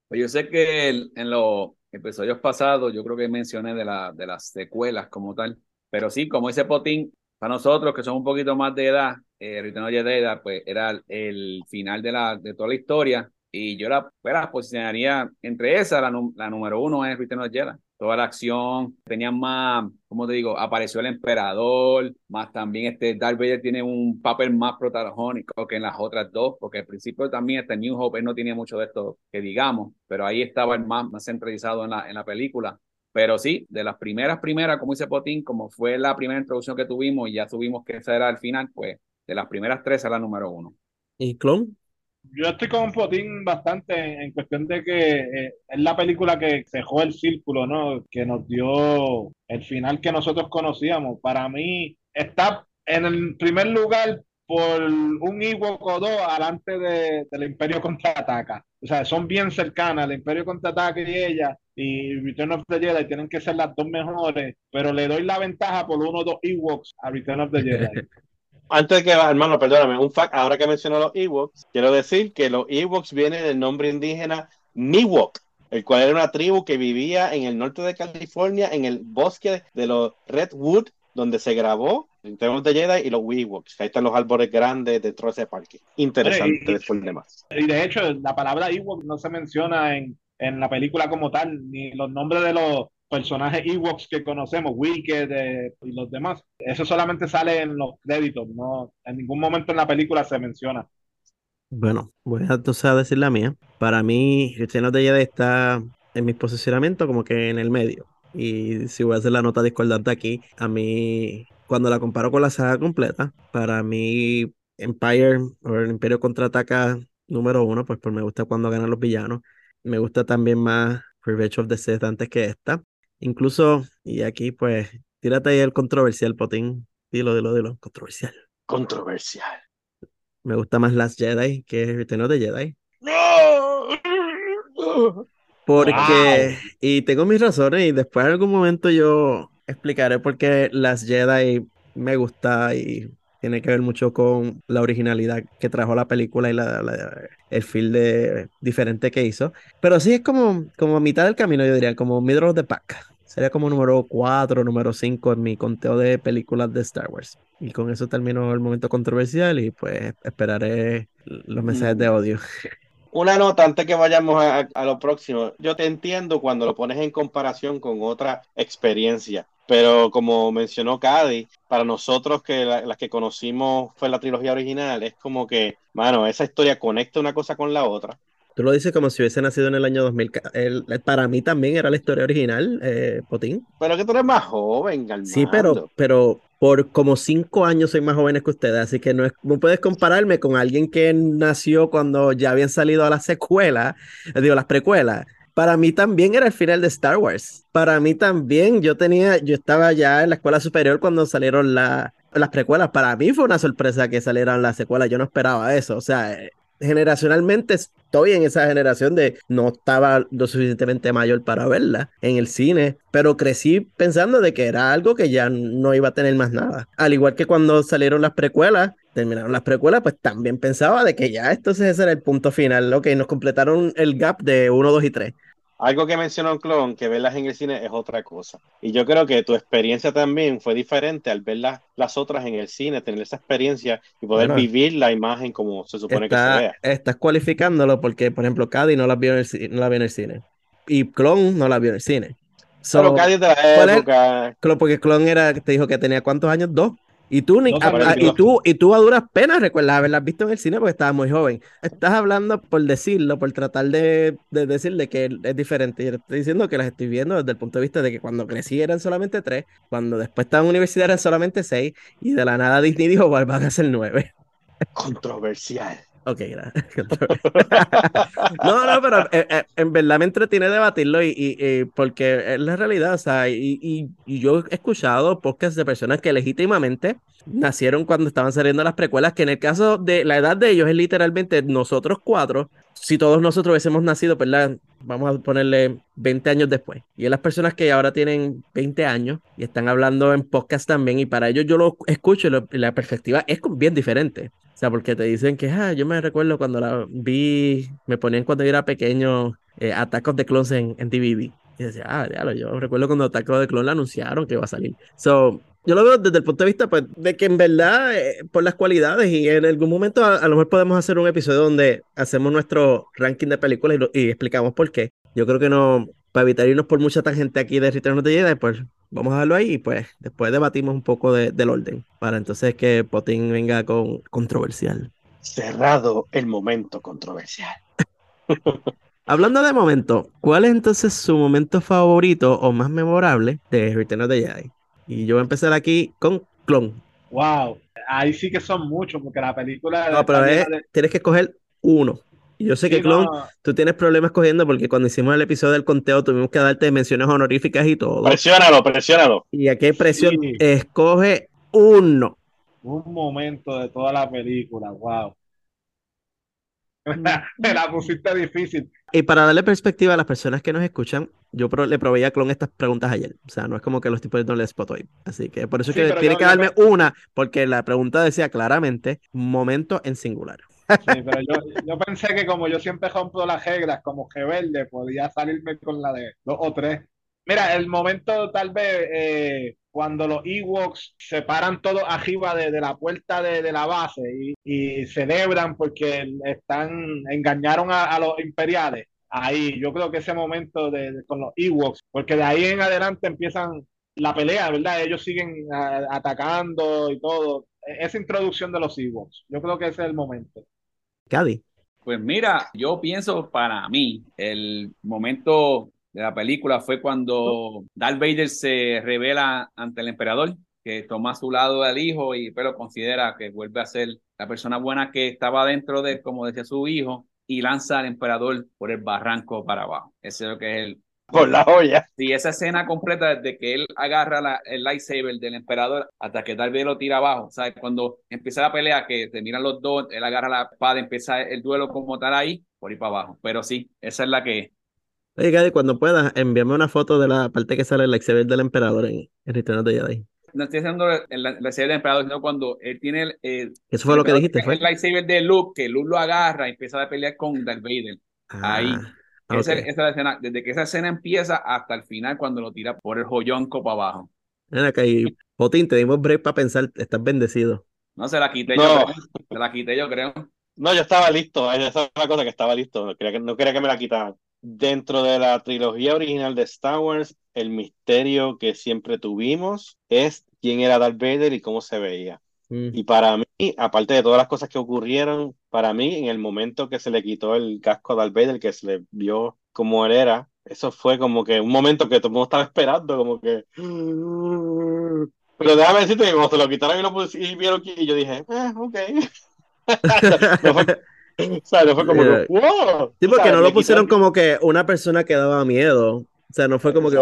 Pues yo sé que en los episodios pasados, yo creo que mencioné de, la, de las secuelas como tal, pero sí, como dice Potín, para nosotros que somos un poquito más de edad, eh, Return of Jedi, pues era el final de, la, de toda la historia. Y yo la, pues, la posicionaría entre esa, la, la número uno es Return of Jedi. Toda la acción, tenían más, como te digo, apareció el emperador, más también este Darth Vader tiene un papel más protagónico que en las otras dos, porque al principio también este New Hope no tenía mucho de esto que digamos, pero ahí estaba el más, más centralizado en la, en la película. Pero sí, de las primeras, primeras, como dice Potín, como fue la primera introducción que tuvimos y ya tuvimos que esa era el final, pues de las primeras tres era la número uno. ¿Y Clon? Yo estoy con Potín bastante en, cuestión de que eh, es la película que cerró el círculo, ¿no? Que nos dio el final que nosotros conocíamos. Para mí está en el primer lugar por un Ewok o dos alante de, del Imperio Contraataca. O sea, son bien cercanas, el Imperio Contraataca y ella, y Return of the Jedi tienen que ser las dos mejores, pero le doy la ventaja por uno o dos Ewoks a Return of the Jedi. <laughs> Antes de que, hermano, perdóname, un fact, ahora que mencionó los Ewoks, quiero decir que los Ewoks vienen del nombre indígena Miwok, el cual era una tribu que vivía en el norte de California, en el bosque de los Redwood, donde se grabó Return of the Jedi y los Ewoks, que ahí están los árboles grandes dentro de ese parque. Interesante y, después de más. Y de hecho, la palabra Ewok no se menciona en, en la película como tal, ni los nombres de los personajes Ewoks que conocemos, Wicked eh, y los demás. Eso solamente sale en los créditos, no en ningún momento en la película se menciona. Bueno, voy a entonces a decir la mía. Para mí, Return of the Jedi está en mi posicionamiento como que en el medio. Y si voy a hacer la nota discordante aquí, a mí, cuando la comparo con la saga completa, para mí Empire o el Imperio contraataca número uno, pues, pues me gusta cuando ganan los villanos. Me gusta también más Revenge of the Sith antes que esta. Incluso, y aquí pues, tírate ahí el controversial, Potín. Dilo, dilo, dilo, controversial. Controversial. Me gusta más Last Jedi que Return of the Jedi. Porque, y tengo mis razones, y después en algún momento yo explicaré por qué Last Jedi me gusta y tiene que ver mucho con la originalidad que trajo la película y la, la- el feel de, diferente que hizo. Pero sí es como, como mitad del camino, yo diría, como middle of the pack. Sería como número 4, número 5 en mi conteo de películas de Star Wars. Y con eso termino el momento controversial y pues esperaré los mensajes de odio. <laughs> Una nota antes que vayamos a, a lo próximo. Yo te entiendo cuando lo pones en comparación con otra experiencia, pero como mencionó Cady, para nosotros que la- las que conocimos fue la trilogía original, es como que, mano, esa historia conecta una cosa con la otra. Tú lo dices como si hubiese nacido en el año 2000. ca- el- para mí también era la historia original, eh, Potín. Pero que tú eres más joven, Sí, pero, pero por como cinco años soy más joven que ustedes, así que no, no puedes compararme con alguien que nació cuando ya habían salido las secuelas, eh, digo, las precuelas. Para mí también era el final de Star Wars. Para mí también, yo tenía, yo estaba ya en la escuela superior cuando salieron la- las precuelas. Para mí fue una sorpresa que salieran las secuelas, yo no esperaba eso. O sea, eh, generacionalmente estoy en esa generación de no estaba lo suficientemente mayor para verla en el cine, pero crecí pensando de que era algo que ya no iba a tener más nada. Al igual que cuando salieron las precuelas, terminaron las precuelas, pues también pensaba de que ya entonces ese era el punto final. Ok, nos completaron el gap de 1, 2 y 3. Algo que mencionó Clon, que verlas en el cine es otra cosa. Y yo creo que tu experiencia también fue diferente al ver las, las otras en el cine, tener esa experiencia y poder Bueno. vivir la imagen como se supone que se vea. estás cualificándolo porque, por ejemplo, Cady no la vio en el, no la vio en el cine. Y Clon no la vio en el cine. So, Pero Cádiz de la época, porque Clon era, te dijo que tenía cuántos años, dos. Y tú, ni- Dos a- años, a- y tú, y tú a duras penas recuerdas haberlas visto en el cine porque estabas muy joven. Estás hablando por decirlo, por tratar de, de decirle que es diferente. Yo te estoy diciendo que las estoy viendo desde el punto de vista de que cuando crecí eran solamente tres, cuando después estaba en universidad eran solamente seis, y de la nada Disney dijo, "Bueno, van a ser nueve. controversial. Ok, gracias. <laughs> No, no, pero eh, eh, en verdad me entretiene debatirlo y, y- y porque es la realidad, o sea, y, y- yo he escuchado podcasts de personas que legítimamente nacieron cuando estaban saliendo las precuelas, que en el caso de la edad de ellos es literalmente nosotros cuatro, si todos nosotros hubiésemos nacido, ¿verdad? Vamos a ponerle 20 años después. Y es las personas que ahora tienen 20 años y están hablando en podcast también, y para ellos yo lo escucho y, lo- la perspectiva es bien diferente. O sea, porque te dicen que, ah, yo me recuerdo cuando la vi, me ponían cuando yo era pequeño eh, Attack of the Clones en, en DVD. Y decía, ah, diablo, yo recuerdo cuando Attack of the Clones la anunciaron que iba a salir. So, yo lo veo desde el punto de vista, pues, de que en verdad, eh, por las cualidades, y en algún momento a, lo mejor podemos hacer un episodio donde hacemos nuestro ranking de películas y, y explicamos por qué. Yo creo que no, para evitar irnos por mucha tangente aquí de Return of the Jedi, pues vamos a dejarlo ahí y pues después debatimos un poco de- del orden para entonces que Potín venga con controversial. Cerrado el momento controversial. <laughs> Hablando de momento, ¿cuál es entonces su momento favorito o más memorable de Return of the Jedi? Y yo voy a empezar aquí con Clon. Wow, ahí sí que son muchos, porque la película No, pero es- de- tienes que escoger uno. Yo sé que Clon, no, tú tienes problemas cogiendo porque cuando hicimos el episodio del conteo tuvimos que darte menciones honoríficas y todo. Presiónalo, presiónalo. Y aquí hay presión. Sí. Escoge uno. un momento de toda la película, wow. <laughs> Me la pusiste difícil. Y para darle perspectiva a las personas que nos escuchan, yo pro- le proveí a Clon estas preguntas ayer. O sea, no es como que lo estoy poniendo en el spot hoy. Así que por eso Sí, que tiene yo- que darme me- una, porque la pregunta decía claramente momento en singular. Sí, pero yo, pensé que como yo siempre rompo las reglas, como que verde, podía salirme con la de dos o tres. Mira, el momento tal vez eh, cuando los Ewoks se paran todos arriba de, de la puerta de, la base y, y celebran porque están engañaron a, los imperiales. Ahí, yo creo que ese momento de, con los Ewoks, porque de ahí en adelante empiezan la pelea, ¿verdad? Ellos siguen ah, atacando y todo. E- Esa introducción de los Ewoks, yo creo que ese es el momento. Cady. Pues mira, yo pienso para mí, el momento de la película fue cuando Darth Vader se revela ante el emperador, que toma a su lado al hijo y pero considera que vuelve a ser la persona buena que estaba dentro de, como decía su hijo, y lanza al emperador por el barranco para abajo. Ese es lo que es el por la joya. Sí, esa escena completa desde que él agarra la, el lightsaber del emperador hasta que Darth Vader lo tira abajo. ¿Sabes? Cuando empieza la pelea, que terminan los dos, él agarra la espada, empieza el duelo como tal ahí, por ir para abajo. Pero sí, esa es la que. Oye, Gadi, cuando puedas, envíame una foto de la parte que sale el lightsaber del emperador en, en Return of the Jedi. No estoy haciendo el, el lightsaber del emperador, sino cuando él tiene el. el Eso fue lo que el dijiste, ¿fue? El lightsaber de Luke, que Luke lo agarra y empieza a pelear con Darth Vader. ahí. Ah, Esa, ok. esa es la escena, desde que esa escena empieza hasta el final, cuando lo tira por el joyonco para abajo. Acá y Potín, te dimos break para pensar, estás bendecido. No, se la quité No. yo, creo. Se la quité yo, creo. No, yo estaba listo. Esa es la cosa que estaba listo. No quería que, no quería que me la quitaran. Dentro de la trilogía original de Star Wars, el misterio que siempre tuvimos es quién era Darth Vader y cómo se veía. Mm. Y para mí, aparte de todas las cosas que ocurrieron, para mí, en el momento que se le quitó el casco a Darth Vader, que se le vio como él era, eso fue como que un momento que todo el mundo estaba esperando, como que... Pero déjame decirte que cuando se lo quitaron y lo pus- y vieron que yo dije, eh, ok. <laughs> No fue, o sea, no fue como que, wow. Sí, porque no lo pusieron quitaron- como que una persona que daba miedo. O sea, no fue como que.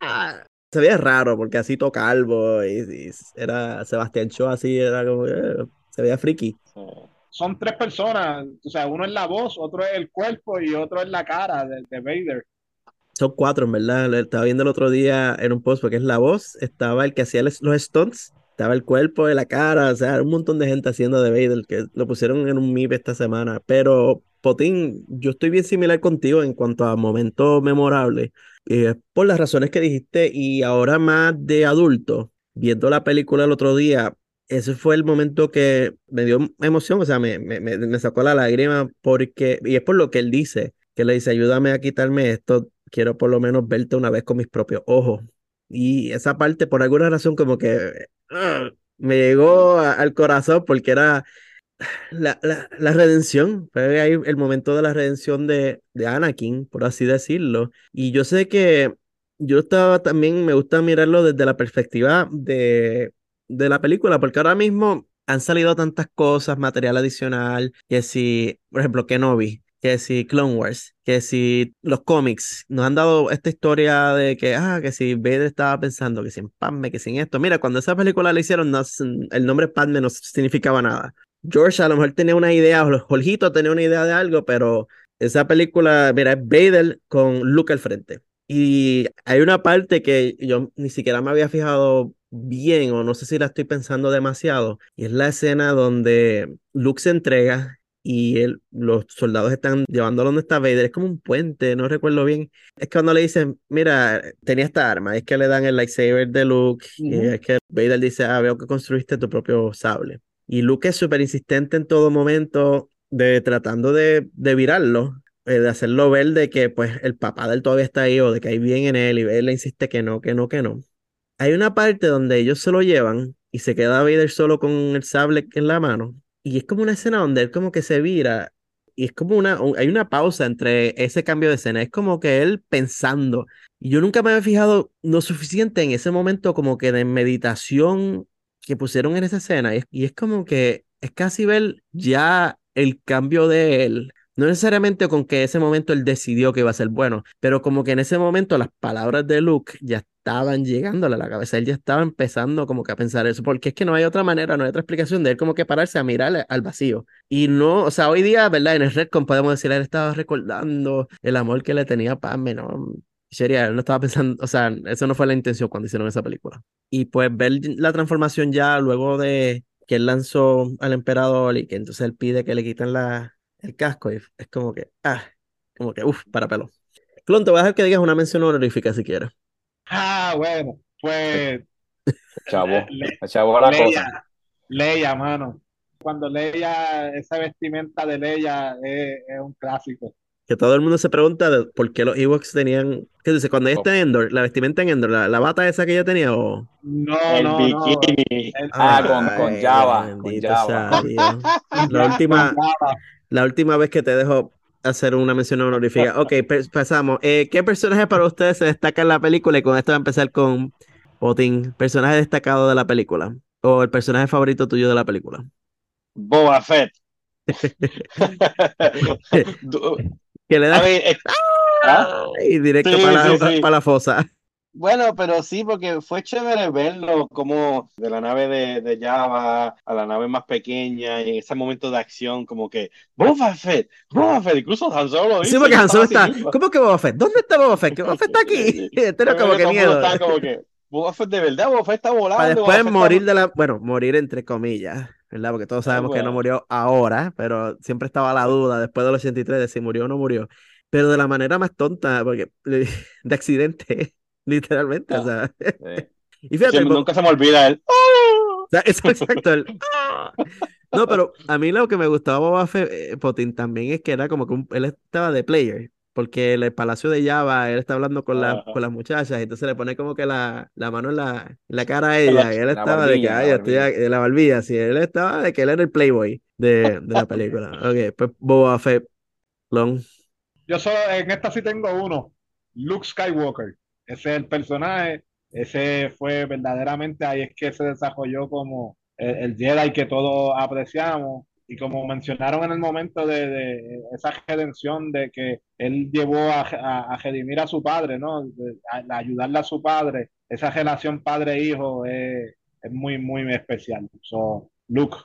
¡ah! Se veía raro porque así todo calvo y, y era Sebastián Shaw así, era como eh, se veía friki. Son tres personas, o sea, uno es la voz, otro es el cuerpo y otro es la cara de, de Vader. Son cuatro, en verdad. Lo estaba viendo el otro día en un post porque es la voz, estaba el que hacía los stunts, estaba el cuerpo, la cara, o sea, un montón de gente haciendo de Vader que lo pusieron en un MIP esta semana. Pero, Potín, yo estoy bien similar contigo en cuanto a momentos memorables. eh, por las razones que dijiste y ahora más de adulto, viendo la película el otro día, ese fue el momento que me dio emoción, o sea, me, me, me- sacó la lágrima porque, y es por lo que él dice, que le dice, ayúdame a quitarme esto, quiero por lo menos verte una vez con mis propios ojos. Y esa parte, por alguna razón, como que ugh, me llegó al corazón porque era la, la, la redención, fue ahí el momento de la redención de, de Anakin, por así decirlo. Y yo sé que yo estaba también, me gusta mirarlo desde la perspectiva de, de la película, porque ahora mismo han salido tantas cosas, material adicional, que si, por ejemplo, Kenobi, que si Clone Wars, que si los cómics nos han dado esta historia de que, ah, que si Vader estaba pensando que si en Padme, que si en esto. Mira, cuando esa película la hicieron, no, el nombre Padme no significaba nada. George a lo mejor tenía una idea, o Jorgito tenía una idea de algo, pero esa película, mira, es Vader con Luke al frente. Y hay una parte que yo ni siquiera me había fijado bien, o no sé si la estoy pensando demasiado, y es la escena donde Luke se entrega y él- los soldados están llevándolo donde está Vader, es como un puente, no recuerdo bien. Es cuando le dicen, mira, tenía esta arma, es que le dan el lightsaber de Luke, y es que Vader dice, ah, veo que construiste tu propio sable. Y Luke es súper insistente en todo momento de tratando de, de virarlo, eh, de hacerlo ver de que pues el papá de él todavía está ahí o de que hay bien en él y él le insiste que no, que no, que no. Hay una parte donde ellos se lo llevan y se queda Vader solo con el sable en la mano y es como una escena donde él como que se vira y es como una, un- hay una pausa entre ese cambio de escena, es como que él pensando y yo nunca me había fijado lo suficiente en ese momento como que de meditación que pusieron en esa escena. Y es, como que es casi ver ya el cambio de él. No necesariamente con que ese momento él decidió que iba a ser bueno, pero como que en ese momento las palabras de Luke ya estaban llegándole a la cabeza. Él ya estaba empezando como que a pensar eso, porque es que no hay otra manera, no hay otra explicación de él como que pararse a mirar al vacío. Y no, o sea, hoy día, ¿verdad? En el Redcon podemos decir, él estaba recordando el amor que le tenía a Padme. Sería, no estaba pensando, o sea, eso no fue la intención cuando hicieron esa película. Y pues ver la transformación ya luego de que él lanzó al emperador y que entonces él pide que le quiten la, el casco y es como que, ah, como que, uff, para pelo. Clon, te voy a dejar que digas una mención honorífica si quieres. Ah, bueno, pues <laughs> Chavo, Le- chavo la cosa. Leia, Leia, mano. Cuando Leia, esa vestimenta de Leia es, es un clásico. Que todo el mundo se pregunta de por qué los Ewoks tenían, ¿qué dice? Cuando ella está en Endor, la vestimenta en Endor, la, la bata esa que ella tenía o... No, el no, bikini. Ah, con- con Ay, Java, con bendito Java. <laughs> La última, la última vez que te dejo hacer una mención honorífica. Ok, pasamos. Eh, ¿qué personaje para ustedes se destaca en la película? Y con esto voy a empezar con Potín. Personaje destacado de la película. O el personaje favorito tuyo de la película. Boba Fett. <laughs> <laughs> Que le da. es- <laughs> y directo Sí, para, la, sí, para la fosa. Bueno, pero sí, porque fue chévere verlo como de la nave de, de Java a la nave más pequeña y en ese momento de acción como que Boba Fett, Boba Fett, incluso Han Solo lo Sí, porque Han Solo está. ¿Cómo que Boba Fett? ¿Dónde está Boba Fett? Que Boba Fett está aquí. <laughs> Este Pero como que miedo. como que Boba Fett de verdad, Boba Fett está volando. Para Boba después está- morir de la. Bueno, morir entre comillas, ¿verdad? Porque todos Ah, sabemos que no bueno. murió ahora, pero siempre estaba la duda después del 83 de si murió o no murió. Pero de la manera más tonta, porque <laughs> de accidente, <laughs> literalmente. O sea, Sí. <laughs> y fíjate, Bo- nunca se me olvida él. ¡Oh! O sea, es exacto. el ¡ah! No, pero a mí lo que me gustaba Boba Fett, eh, Potín también es que era como que un- él estaba de player. Porque en el palacio de Java, él está hablando con, la, con las muchachas, y entonces le pone como que la, la mano en la, en la cara a la- ella, y él estaba de que, ay, la estoy de la barbilla, sí, él estaba de que él era el playboy de, de la película. <laughs> Ok, pues Boba Fett, Long. Yo solo, en esta sí tengo uno, Luke Skywalker. Ese es el personaje, ese fue verdaderamente, ahí es que se desarrolló como el, el Jedi que todos apreciamos. Y como mencionaron en el momento de, de esa redención de que él llevó a, a, a redimir a su padre, ¿no? De- a, a ayudarle a su padre, esa relación padre-hijo es, es muy, muy especial. So, Luke.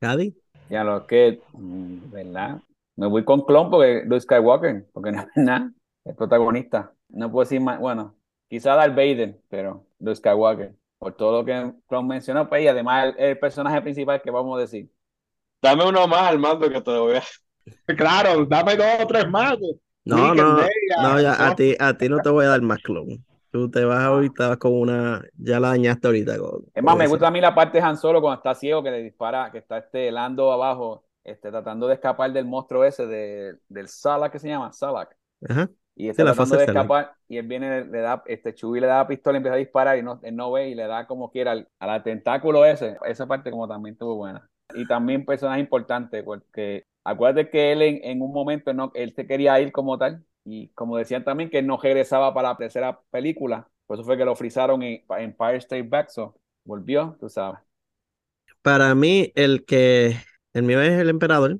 ¿Cady? Ya lo que, ¿verdad? Me voy con Clon porque Luke Skywalker, porque no es nada, el protagonista. No puedo decir más, bueno, quizá Darth Vader, pero Luke Skywalker, por todo lo que Clon mencionó, pues y además el, el personaje principal que vamos a decir. Dame uno más, Armando, que te voy a... <laughs> Claro, dame dos o tres más. No, no, no, ya, a ti, a ti no te voy a dar más clon. Tú te vas ahorita con una, ya la dañaste ahorita con, Es más, con me esa. gusta a mí la parte de Han Solo cuando está ciego, que le dispara, que está este Lando abajo, este, tratando de escapar del monstruo ese, de, del Salak, que se llama? Salak. Ajá. Y está la tratando fase de Salak. escapar y él viene, le da, este Chewie le da la pistola y empieza a disparar y no, él no ve y le da como quiera al, al tentáculo ese. Esa parte como también estuvo buena. Y también personaje importante porque acuérdate que él en, un momento no, él se quería ir como tal y como decían también que no regresaba para la tercera película. Por eso fue que lo frizaron en Empire State Back, so volvió, tú sabes. Para mí, el que, el mío es el emperador,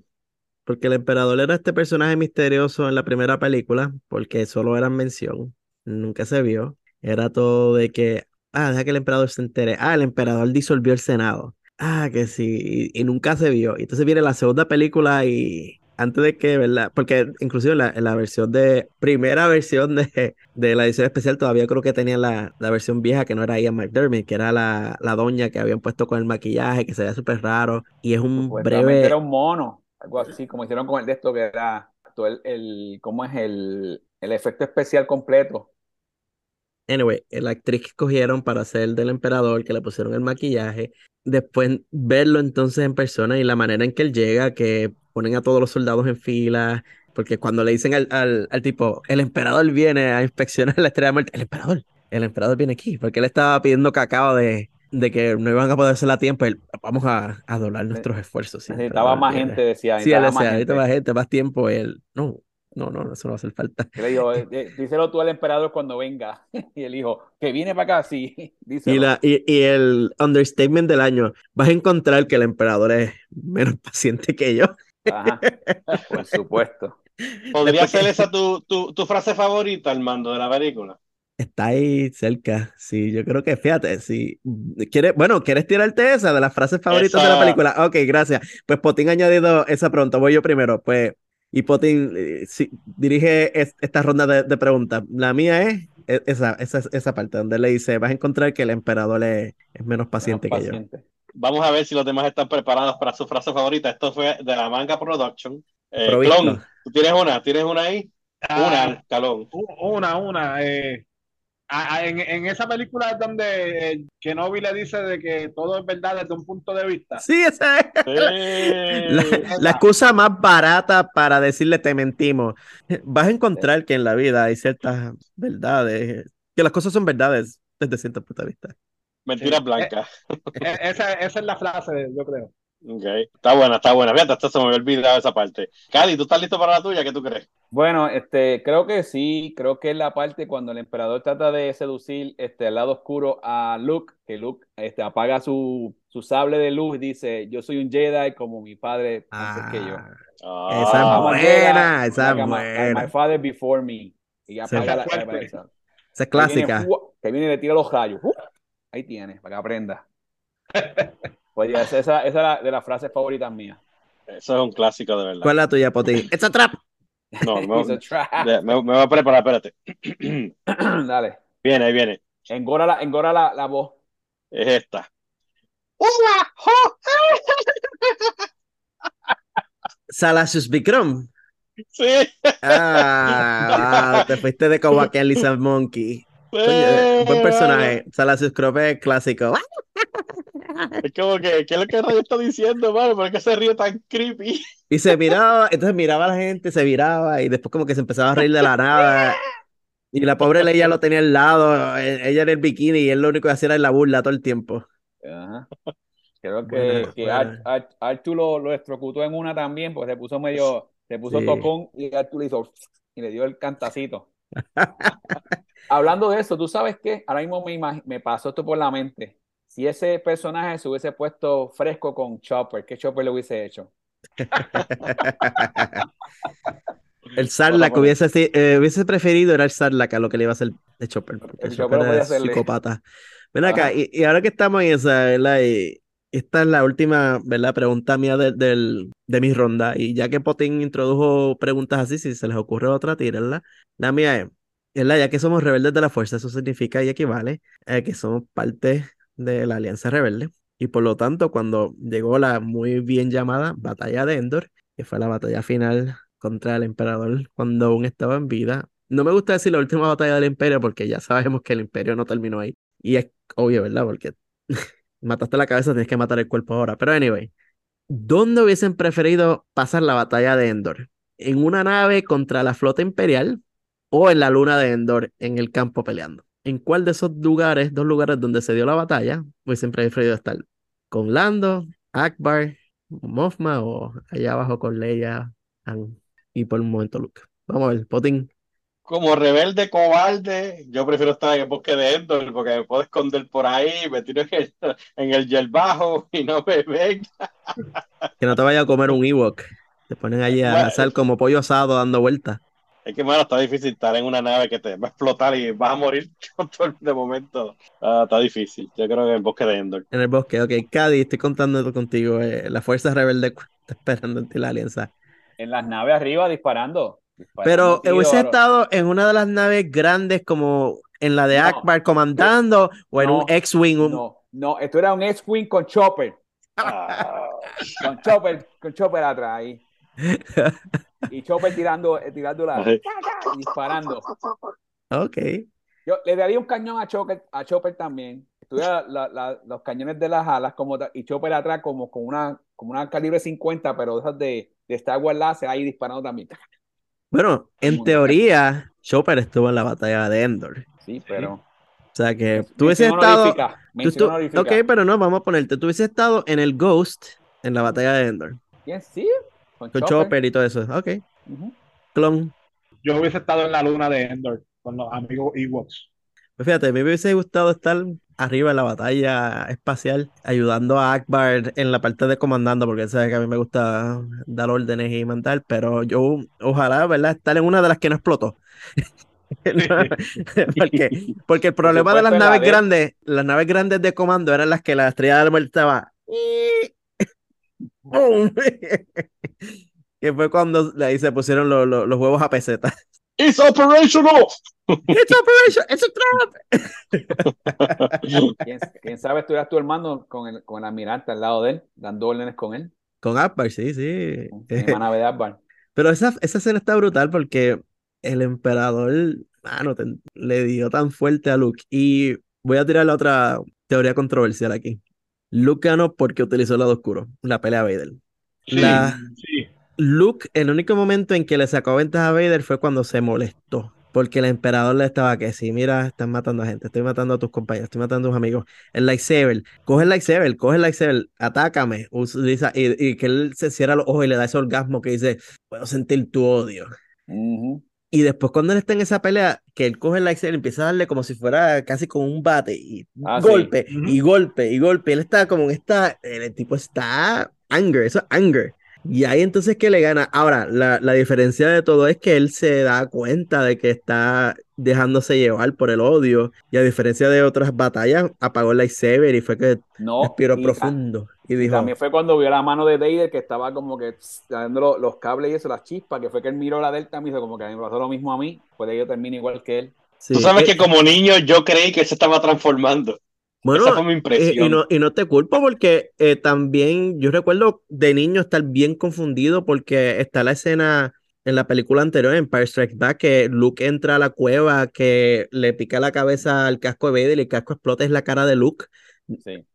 porque el emperador era este personaje misterioso en la primera película, porque solo era mención, nunca se vio. Era todo de que, ah, deja que el emperador se entere. Ah, el emperador disolvió el Senado. Ah, que sí, y, y nunca se vio. Y entonces viene la segunda película y antes de que, ¿verdad? Porque inclusive la, la versión de, primera versión de, de la edición especial todavía creo que tenía la, la versión vieja que no era Ian McDermott, que era la, la doña que habían puesto con el maquillaje, que se veía súper raro. Y es un Supuestamente breve... era un mono, algo así, como hicieron con el de esto, que era todo el, el ¿cómo es el, el efecto especial completo? Anyway, la actriz que escogieron para hacer del emperador, que le pusieron el maquillaje, después verlo entonces en persona y la manera en que él llega, que ponen a todos los soldados en fila, porque cuando le dicen al, al, al tipo, el emperador viene a inspeccionar la estrella de muerte, el emperador, el emperador viene aquí, porque él estaba pidiendo cacao de, de que no iban a poder hacerla a tiempo, él, vamos a, a doblar nuestros esfuerzos. Necesitaba más viene". gente, decía. Sí, él decía, más gente, más tiempo, él, no, no, no, eso no va a hacer falta. Le digo, <laughs> eh, eh, díselo tú al emperador cuando venga. <laughs> Y él dijo, que viene para acá, sí, <laughs> Y, la, y, y el understatement del año, vas a encontrar que el emperador es menos paciente que yo. Ajá, por supuesto. ¿Podría ser esa tu, tu, tu frase favorita, Armando, de la película? Está ahí cerca, sí, yo creo que, fíjate, si quieres, bueno, ¿quieres tirarte esa de las frases favoritas de la Esa- película? Ok, gracias. Pues Potín ha añadido esa pronto, voy yo primero, pues, y Potín eh, sí, dirige es- esta ronda de, de preguntas. La mía es e- esa, esa, esa parte donde le dice, vas a encontrar que el emperador es, es menos paciente Menos que yo. paciente. Vamos a ver si los demás están preparados para su frase favorita. Esto fue de la manga Production. Eh. Clon, ¿tú tienes una? ¿Tienes una ahí? Ah, Una, Calón. una, una. eh, en, en esa película es donde eh, Kenobi le dice de que todo es verdad desde un punto de vista. Sí, esa es. <laughs> La, Sí. la excusa más barata para decirle te mentimos. Vas a encontrar que en la vida hay ciertas verdades, que las cosas son verdades desde cierto punto de vista. Mentiras blancas. E- esa, esa es la frase, yo creo. Ok. Está buena, está buena. Fíjate, hasta se me había olvidado esa parte. Cali, ¿tú estás listo para la tuya? ¿Qué tú crees? Bueno, este, creo que sí, creo que es la parte cuando el emperador trata de seducir este, al lado oscuro a Luke, que Luke este, apaga su, su sable de luz y dice, yo soy un Jedi como mi padre antes que yo. Ah, Ah, Esa es I'm a buena, Jedi, esa es like buena. my father before me. Y apaga la, Esa la- esa. Esa es Que viene, clásica. que viene y le tira los rayos. ¡uh! Ahí tienes, para que aprenda. <laughs> Pues ya, esa, esa es la, de las frases favoritas mías. Eso es un clásico de verdad. ¿Cuál es la tuya, Potín? <laughs> ¡It's a trap! No, <laughs> me, It's a trap. me- me voy a preparar, espérate. <clears throat> Dale. Viene, ahí viene. Engora la, engora la, la voz. Es esta. Salacious Bikram. Sí, Ah, wow, te fuiste de aquel Lisa Monkey. Sí, buen personaje. Salacious Crop es clásico. <laughs> Es como que, ¿qué es lo que Rayo está diciendo, mano? ¿Por qué se ríe tan creepy? Y se miraba, entonces miraba a la gente, se viraba y después como que se empezaba a reír de la nada. Y la pobre Leia lo tenía al lado, e- ella en el bikini y él lo único que hacía era la burla todo el tiempo. Ajá. Creo que, que Ar- Artu lo, lo electrocutó en una también, porque se puso medio, se puso Sí. tocón y Artu le hizo y le dio el cantacito. <laughs> Hablando de eso, ¿tú sabes qué? Ahora mismo me, imag- me pasó esto por la mente. Si ese personaje se hubiese puesto fresco con Chopper, ¿qué Chopper le hubiese hecho? <laughs> El Sarlacc Bueno, hubiese, eh, hubiese preferido era el Sarlacc a lo que le iba a hacer de Chopper, porque El Chopper Chopper hacerle. psicópata. Ven acá, y, y ahora que estamos en esa, ¿verdad? Y esta es la última, ¿verdad? Pregunta mía de, de mi ronda, y ya que Potín introdujo preguntas así, si se les ocurre otra, tírenla. La mía es, ¿verdad? Ya que somos rebeldes de la fuerza, eso significa y equivale a que somos parte de la Alianza Rebelde, y por lo tanto, cuando llegó la muy bien llamada Batalla de Endor, que fue la batalla final contra el emperador cuando aún estaba en vida. No me gusta decir la última batalla del imperio porque ya sabemos que el imperio no terminó ahí. Y es obvio, ¿verdad? Porque <laughs> mataste la cabeza, tienes que matar el cuerpo ahora. Pero anyway, ¿dónde hubiesen preferido pasar la batalla de Endor? ¿En una nave contra la flota imperial o en la luna de Endor en el campo peleando? ¿En cuál de esos lugares, dos lugares donde se dio la batalla, hubiesen preferido estar? ¿Con Lando, Akbar, Mothma o allá abajo con Leia Han, y por un momento Luke? Vamos a ver, Potín. Como rebelde cobarde, yo prefiero estar en el bosque de Endor porque me puedo esconder por ahí, me tiro en el, en el yerbajo y no me ven. Que no te vaya a comer un Ewok. Te ponen allí a Bueno, asar como pollo asado dando vueltas. Es que, mano, está difícil estar en una nave que te va a explotar y vas a morir <laughs> de momento. Ah, está difícil. Yo creo que en el bosque de Endor. En el bosque, ok. Cady, estoy contando contigo. eh, la fuerza rebelde <laughs> está esperando en ti la alianza. En las naves arriba disparando. disparando Pero hubiese estado en una de las naves grandes como en la de No. Akbar comandando o en No, un X-Wing. un- No, no, esto era un X-Wing con Chopper. Ah, Con Chopper, con Chopper atrás ahí. <laughs> Y Chopper tirando, eh, tirando la, Ay. y disparando. Ok. Yo le daría un cañón a Chopper, a Chopper también. Estuviera la- la- los cañones de las alas como y Chopper atrás como con una, como una calibre 50, pero esas de, de Star Wars láser ahí disparando también. Bueno, en teoría, Chopper estuvo en la batalla de Endor. Sí, pero. O sea que tú hubieses estado. tú honorífica. Ok, pero no, vamos a ponerte. Tú hubieses estado en el Ghost en la batalla de Endor. ¿Quién sí? Con Con Chopper. Chopper y todo eso. Ok. Ujú. Clon. Yo hubiese estado en la luna de Endor con los amigos Ewoks. Pues fíjate, a mí me hubiese gustado estar arriba en la batalla espacial, ayudando a Akbar en la parte de comandando, porque él sabe que a mí me gusta dar órdenes y mandar, pero yo ojalá, ¿verdad? Estar en una de las que no explotó. <laughs> <laughs> porque, porque el problema de las la naves de- grandes, las naves grandes de comando eran las que la estrella de la muerte estaba. <laughs> Que fue cuando ahí se pusieron los, los- los huevos a peseta. ¡It's operational! ¡It's operation! ¡It's a trap! ¿Quién, quién sabe estuvieras tu hermano con el, con el almirante al lado de él, dando órdenes con él. Con Akbar, sí, sí. La nave de Akbar. Pero esa, esa escena está brutal porque el emperador, mano, te- le dio tan fuerte a Luke. Y voy a tirar la otra teoría controversial aquí. Luke ganó porque utilizó el lado oscuro, la pelea a Vader. Sí, La- sí. Luke, el único momento en que le sacó ventaja a Vader fue cuando se molestó. Porque el emperador le estaba que sí, mira, están matando a gente, estoy matando a tus compañeros, estoy matando a tus amigos. El lightsaber, coge el lightsaber, coge el lightsaber, atácame, utiliza, y, y que él se cierra los ojos y le da ese orgasmo que dice, puedo sentir tu odio. Y después cuando él está en esa pelea, que él coge el lightsaber y empieza a darle como si fuera casi con un bate, y Ah, sí. golpe, y golpe, y golpe. Él está como en esta, el tipo está anger, eso es anger. Y ahí entonces que le gana. Ahora, la, la diferencia de todo es que él se da cuenta de que está dejándose llevar por el odio. Y a diferencia de otras batallas, apagó el lightsaber y fue que No, respiró y, profundo. Y y dijo, también fue cuando vio la mano de Vader que estaba como que dando los, los cables y eso, las chispas, que fue que él miró la delta y me dijo como que me pasó lo mismo a mí, puede que yo termine igual que él. sí, Tú sabes eh, que como niño yo creí que él se estaba transformando. Bueno, Esa fue mi eh, y, impresión. no, y no te culpo porque eh, también yo recuerdo de niño estar bien confundido porque está la escena en la película anterior, en Empire Strikes Back, que Luke entra a la cueva, que le pica la cabeza al casco de Vader y el casco explota, es la cara de Luke. Sí.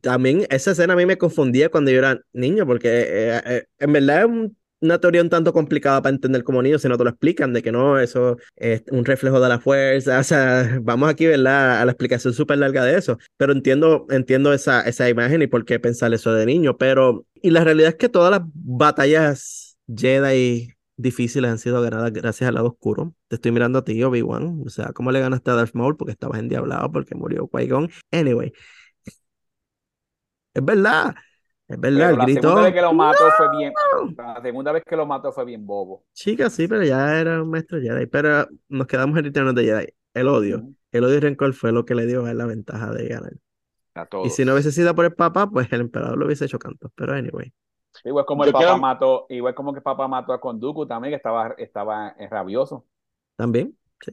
También esa escena a mí me confundía cuando yo era niño porque eh, eh, en verdad es un- una teoría un tanto complicada para entender como niño si no te lo explican, de que no, eso es un reflejo de la fuerza, <laughs> o sea, vamos aquí, ¿verdad? A la explicación súper larga de eso, pero entiendo, entiendo esa, esa imagen y por qué pensar eso de niño, pero, y la realidad es que todas las batallas Jedi difíciles han sido ganadas gracias al lado oscuro. Te estoy mirando a ti, Obi-Wan, o sea, ¿cómo le ganaste a Darth Maul? Porque estabas endiablado, porque murió Qui-Gon. Anyway, es verdad, es verdad, Pero el la grito... segunda vez que lo mató fue bien, la segunda vez que lo mató fue bien bobo. Chica, sí, pero ya era un maestro Jedi. Pero nos quedamos en Return the Jedi. El odio. El odio y rencor fue lo que le dio a él la ventaja de ganar. A Y si no hubiese sido por el papá, pues el emperador lo hubiese hecho canto. Pero anyway. Igual como Yo el papá quiero- mató, igual como que el papá mató a Conduku también, que estaba, estaba eh, rabioso. También, sí.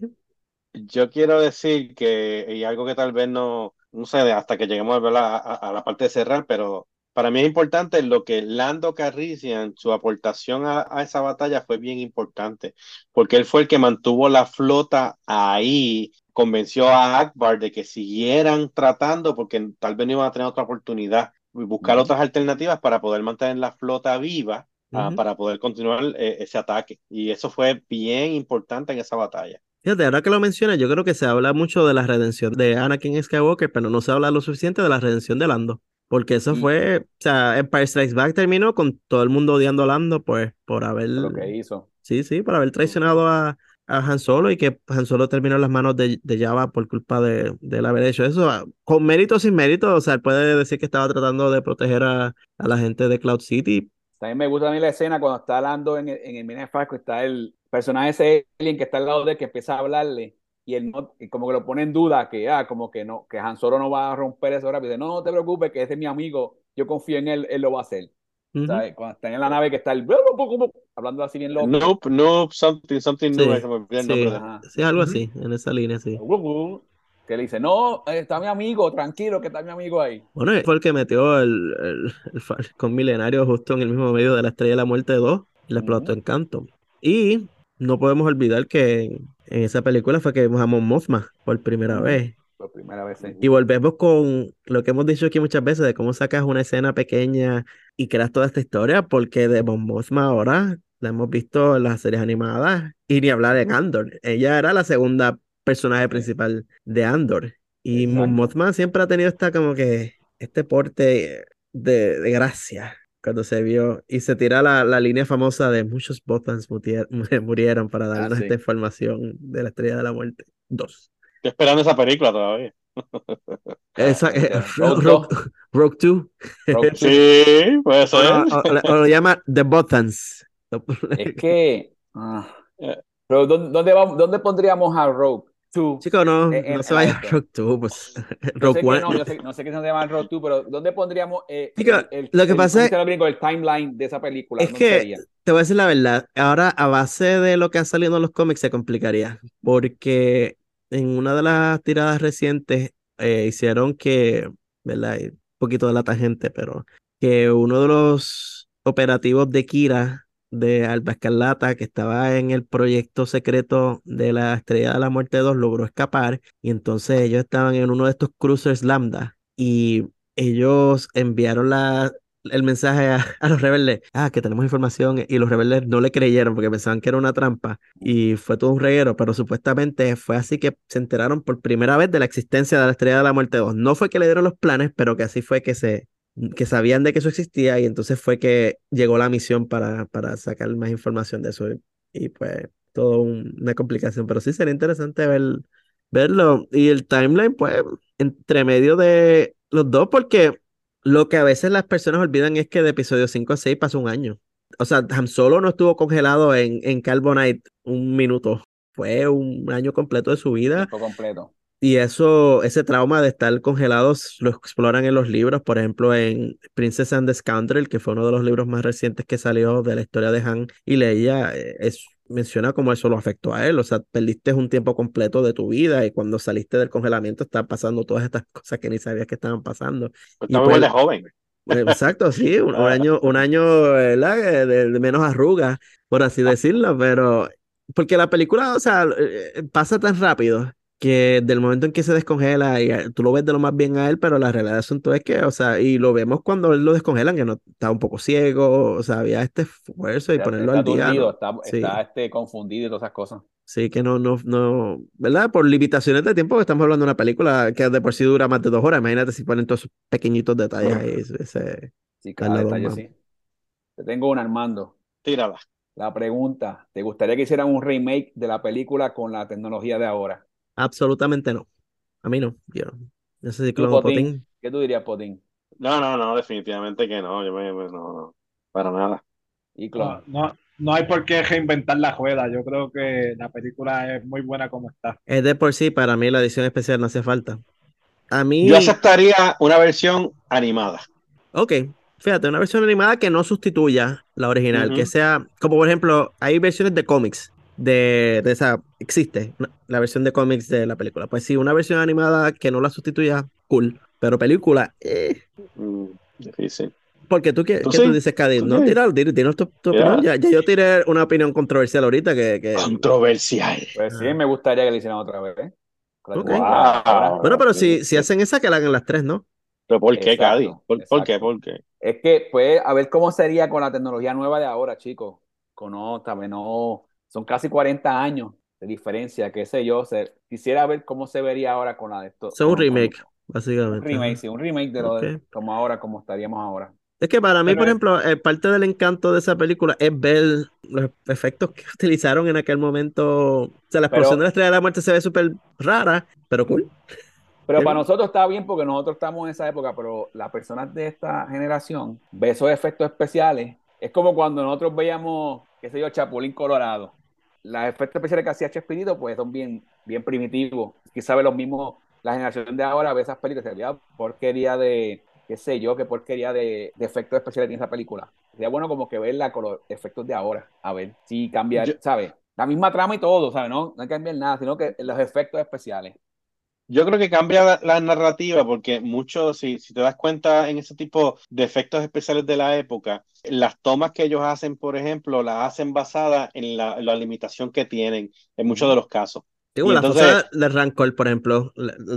Yo quiero decir que, y algo que tal vez no, no sé, hasta que lleguemos a, a- a la parte de cerrar, pero para mí es importante lo que Lando Calrissian, su aportación a, a esa batalla fue bien importante, porque él fue el que mantuvo la flota ahí, convenció a Akbar de que siguieran tratando, porque tal vez no iban a tener otra oportunidad, y buscar otras alternativas para poder mantener la flota viva, ah, para poder continuar eh, ese ataque. Y eso fue bien importante en esa batalla. Fíjate, ahora que lo mencionas, yo creo que se habla mucho de la redención de Anakin Skywalker, pero no se habla lo suficiente de la redención de Lando. Porque eso Y- fue, o sea, Empire Strikes Back terminó con todo el mundo odiando a Lando, pues, por haber, Lo que hizo. sí, sí, por haber traicionado a, a Han Solo y que Han Solo terminó en las manos de, de Java por culpa de, de él haber hecho eso. ah, Con mérito o sin mérito, o sea, él puede decir que estaba tratando de proteger a, a la gente de Cloud City. También me gusta a mí la escena cuando está hablando en el, en el Mina Falco, está el personaje ese alien que está al lado de él que empieza a hablarle y él no, y como que lo pone en duda, que ah, como que no, que Han Solo no va a romper eso rápido. Dice, no, no te preocupes, que ese es mi amigo, yo confío en él, él lo va a hacer. Ujú. ¿Sabes? Cuando está en la nave que está el hablando así bien loco. Noob, noob, something, something Sí, new, sí, sí, algo así, en esa línea, sí. Que le dice, no, eh, está mi amigo, tranquilo, que está mi amigo ahí. Bueno, fue el que metió el, el, el Falcón Milenario justo en el mismo medio de la Estrella de la Muerte 2 y le explotó Ujú. Encanto. Y no podemos olvidar que en, en esa película fue que vimos a Mon Mothma por primera vez. Por primera vez. sí. Y volvemos con lo que hemos dicho aquí muchas veces, de cómo sacas una escena pequeña y creas toda esta historia, porque de Mon Mothma ahora la hemos visto en las series animadas y ni hablar en Andor. Ella era la segunda personaje principal de Andor. Y Mon. Mothma siempre ha tenido esta como que este porte de, de gracia cuando se vio y se tira la, la línea famosa de muchos mutier- <laughs> murieron para darnos Ah, sí. esta información de la Estrella de la Muerte. Dos. Estoy esperando esa película todavía. Esa, <laughs> Eh, <laughs> Rogue Rogue, Rogue 2. Rogue Two. Sí, puede ser. o- o- o lo llama The Bothans. Es que. ah, Eh. pero ¿dónde, dónde, vamos- dónde pondríamos a Rogue? Two. Chicos, no, en- no se en la vaya a esto. Rogue 2, pues. Que One. no, yo sé, <laughs> no qué se llama Rogue 2, pero ¿dónde pondríamos eh, Chico, el, el- lo que el- pasa ¿cómo es- se el timeline de esa película? Es ¿Dónde que sería? te voy a decir la verdad, ahora a base de lo que ha salido en los cómics se complicaría, porque en una de las tiradas recientes eh, hicieron que, ¿verdad? Un poquito de la tangente, pero que uno de los operativos de Kira de Alba Escarlata, que estaba en el proyecto secreto de la Estrella de la Muerte 2, logró escapar y entonces ellos estaban en uno de estos cruisers Lambda y ellos enviaron la, el mensaje a, <laughs> a los rebeldes, ah, que tenemos información, y los rebeldes no le creyeron porque pensaban que era una trampa, y fue todo un reguero, pero supuestamente fue así que se enteraron por primera vez de la existencia de la Estrella de la Muerte 2. No fue que le dieron los planes, pero que así fue que se que sabían de que eso existía y entonces fue que llegó la misión para, para sacar más información de eso y, pues todo un- una complicación, pero sí sería interesante ver, verlo y el timeline pues entre medio de los dos porque lo que a veces las personas olvidan es que de episodio 5 a 6 pasó un año. O sea, Han Solo no estuvo congelado en, en Carbonite un minuto. Fue un año completo de su vida. Completo. Y eso, ese trauma de estar congelados lo exploran en los libros, por ejemplo, en Princess and the Scoundrel, que fue uno de los libros más recientes que salió de la historia de Han y Leia, eh, es, menciona cómo eso lo afectó a él. O sea, perdiste un tiempo completo de tu vida y cuando saliste del congelamiento estaban pasando todas estas <laughs> cosas que ni sabías que estaban pasando. Pues Y estaba pues- de joven. Eh, Exacto, sí, un, un <laughs> año, un año. Eh, De, de menos arrugas, por así decirlo, pero porque la película, o sea, pasa tan rápido que del momento en que se descongela y eh, tú lo ves de lo más bien a él, pero la realidad del asunto es que, o sea, y lo vemos cuando él lo descongelan, que no está un poco ciego, o sea, había este esfuerzo y ponerlo está al día, está, Sí. está, este, confundido y todas esas cosas. Sí, que no, no, no, ¿verdad? Por limitaciones de tiempo, que estamos hablando de una película que de por sí dura más de dos horas, imagínate si ponen todos esos pequeñitos detalles ahí, <laughs> ese... Sí, cada detalle sí. Te tengo un Armando. Tírala. La pregunta, ¿te gustaría que hicieran un remake de la película con la tecnología de ahora? Absolutamente no. A mí no. Yo no sé si Tú, Clon Potín, Potín. ¿qué tú dirías, Potín? No, no, no, definitivamente que no. Yo me, me- no, no, para nada. Y No, Clon. no, no hay por qué reinventar la rueda. Yo creo que la película es muy buena como está. Es de por sí, para mí la edición especial no hace falta. A mí, Yo aceptaría una versión animada. ok, fíjate, una versión animada que no sustituya la original, que sea, como por ejemplo, hay versiones de cómics de, de esa, existe la versión de cómics de la película. Pues sí, una versión animada que no la sustituya, cool. Pero película, eh, Mm, difícil. porque tú, ¿qué, ¿Tú qué sí? tú dices, Cádiz? ¿Tú No, tira, tira, tira tu, opinión. Ya, ya yo tiré una opinión controversial ahorita que, que- Controversial. Pues sí, me gustaría que le hicieran otra vez. ¿eh? La. Bueno, pero si, si hacen esa, que la hagan las tres, ¿no? ¿Pero por qué, Exacto, Cádiz? ¿Por, por qué? ¿Por qué? Es que, pues, a ver cómo sería con la tecnología nueva de ahora, chicos. Con no, también no, son casi 40 años de diferencia, qué sé yo. se- quisiera ver cómo se vería ahora con la de esto. Son un remake, Un básicamente. remake, ajá. sí, un remake de lo de Ok. como ahora, como estaríamos ahora. Es que para mí, Pero- por ejemplo, eh, parte del encanto de esa película es ver los efectos que <laughs> utilizaron en aquel momento. O sea, la explosión Pero- de la Estrella de la Muerte se ve súper rara, pero cool. Pero Pero- para nosotros está bien porque nosotros estamos en esa época, pero las personas de esta generación ve esos efectos especiales. Es como cuando nosotros veíamos, qué sé yo, Chapulín Colorado. Los efectos especiales que hacía Chespirito, pues son bien, bien primitivos. Quizá ve los mismos, la generación de ahora ve esas películas, sería porquería de, qué sé yo, qué porquería de, de efectos especiales tiene esa película. Sería bueno como que verla con los efectos de ahora, a ver si cambia, ¿sabes? La misma trama y todo, ¿sabes? No, no cambiar nada, sino que los efectos especiales. Yo creo que cambia la, la narrativa porque mucho, si, si te das cuenta en ese tipo de efectos especiales de la época, las tomas que ellos hacen, por ejemplo, las hacen basadas en la, la limitación que tienen en muchos de los casos. Y la entonces- fosa de Rancor, por ejemplo,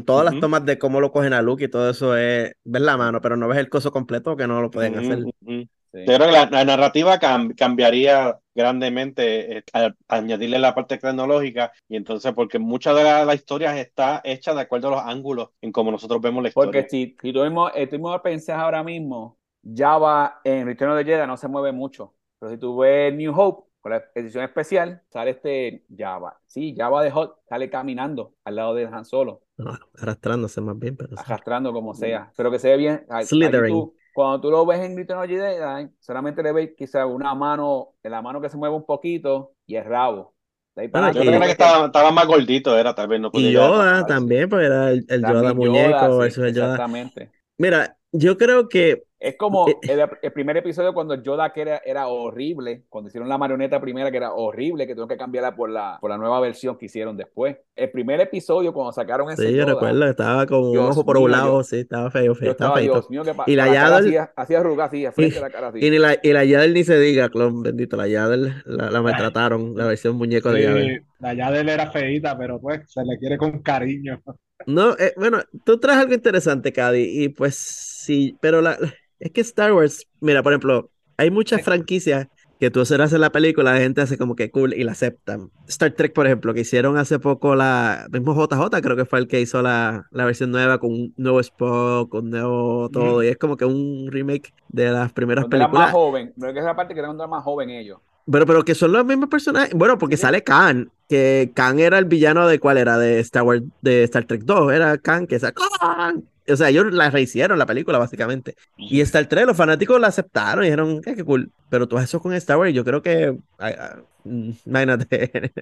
todas las Ujú. tomas de cómo lo cogen a Luke y todo eso es ver la mano, pero no ves el coso completo que no lo pueden Ujú, hacer. ujú. Sí. Yo creo que la, la narrativa cam- cambiaría grandemente eh, al añadirle la parte tecnológica y entonces porque mucha de la, la historia está hecha de acuerdo a los ángulos en cómo nosotros vemos la Porque historia. si, si tú mismo, eh, pensás ahora mismo, Java en Return of the Jedi no se mueve mucho. Pero si tú ves New Hope, con la edición especial, sale este Java. Sí, Java de Hot sale caminando al lado de Han Solo, No, arrastrándose más bien, pero arrastrando como sea. Pero que se ve bien. Slithering. Cuando tú lo ves en Return of Jedi, solamente le ves quizá una mano, la mano que se mueve un poquito y el rabo. De ahí para Bueno, Yo y- creo que estaba, estaba más gordito, era tal vez no Y podía llegar Yoda también, porque era el, el Yoda muñeco Yoda, sí, versus el Yoda. Exactamente. Mira, yo creo que Es como Eh, el, el primer episodio cuando Yoda que era, era horrible, cuando hicieron la marioneta primera que era horrible, que tuvieron que cambiarla por la, por la nueva versión que hicieron después. El primer episodio cuando sacaron ese sí, yo Yoda, recuerdo que estaba con un ojo por un lado, yo- sí, estaba feo, feo, yo estaba estaba, feito. Dios mío, que pa- Y la cara Yaddle- hacía, hacía arrugas así, de frente a la cara así. Y, ni la, y la Yaddle ni se diga, clon, bendito, la Yaddle la, la maltrataron, la versión muñeco de Yaddle. Sí, la Yadel era feíta, pero pues se le quiere con cariño. No, eh, bueno, tú traes algo interesante, Cady, y pues sí, pero la, <laughs> es que Star Wars, mira, por ejemplo, hay muchas franquicias que tú haces en la película, la gente hace como que cool y la aceptan. Star Trek, por ejemplo, que hicieron hace poco la, mismo JJ, creo que fue el que hizo la, la versión nueva con un nuevo Spock, un nuevo todo, y es como que un remake de las primeras Cuando era más películas. joven, pero que esa parte que era más joven ellos. Pero, pero que son los mismos personajes. Bueno, porque Sí. sale Khan, que Khan era el villano de cuál era, de Star Wars, de Star Trek 2, era Khan, que sale Khan. o sea, ellos la rehicieron la película, básicamente. Y Star Trek, los fanáticos la aceptaron y dijeron, "Eh, qué cool. Pero tú haces eso con Star Wars, yo creo que. ay, ah, mm, <laughs> Imagínate.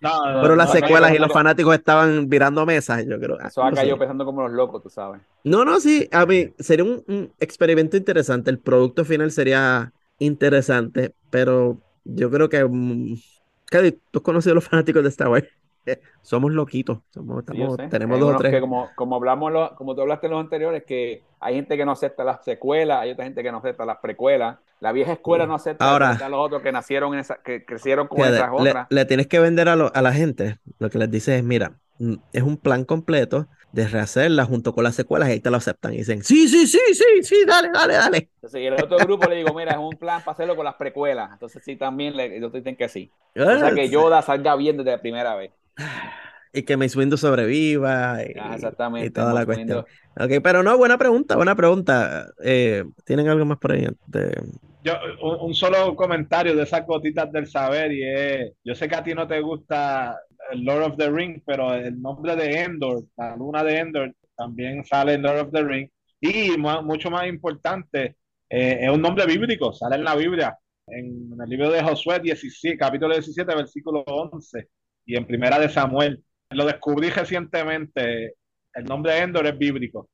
No, no, Pero las no, secuelas y los fanáticos estaban virando mesas, yo creo. Ah, Eso sé. yo pensando como los locos, tú sabes. No, no, sí, a mí sería un, un experimento interesante. El producto final sería interesante, pero yo creo que. mm, Cady, tú has conocido a los <laughs> fanáticos de Star Wars. <laughs> Somos loquitos. Somos, estamos- tenemos Hay dos o tres. que como, como hablamos, lo- como tú hablaste en los anteriores, que hay gente que no acepta las secuelas, hay otra gente que no acepta las precuelas. La vieja escuela no acepta Ahora- a los otros que nacieron en esa, que crecieron con Fíjate, esas le, otras. le tienes que vender a, lo- a la gente. Lo que les dices es: mira, mm, es un plan completo de rehacerla junto con las secuelas y ahí te lo aceptan. Y dicen: sí, sí, sí, sí, sí, dale, dale, dale. Entonces, y el otro grupo le digo, mira, es un plan para hacerlo con las precuelas. Entonces sí, también le, ellos dicen que sí. O sea, que Yoda salga bien desde la primera vez. <sighs> Y que Mace Windu sobreviva y, Ah, exactamente. y toda la cuestión. Ok, pero no, buena pregunta, buena pregunta. Eh, ¿tienen algo más por ahí? De... Yo, un, un solo comentario de esas gotitas del saber y es, yo sé que a ti no te gusta Lord of the Ring, pero el nombre de Endor, la luna de Endor, también sale en Lord of the Ring y mu- mucho más importante, eh, es un nombre bíblico, sale en la Biblia, en, el libro de Josué 17, capítulo 17, versículo 11 y en primera de Samuel. Lo descubrí recientemente, el nombre de Endor es bíblico.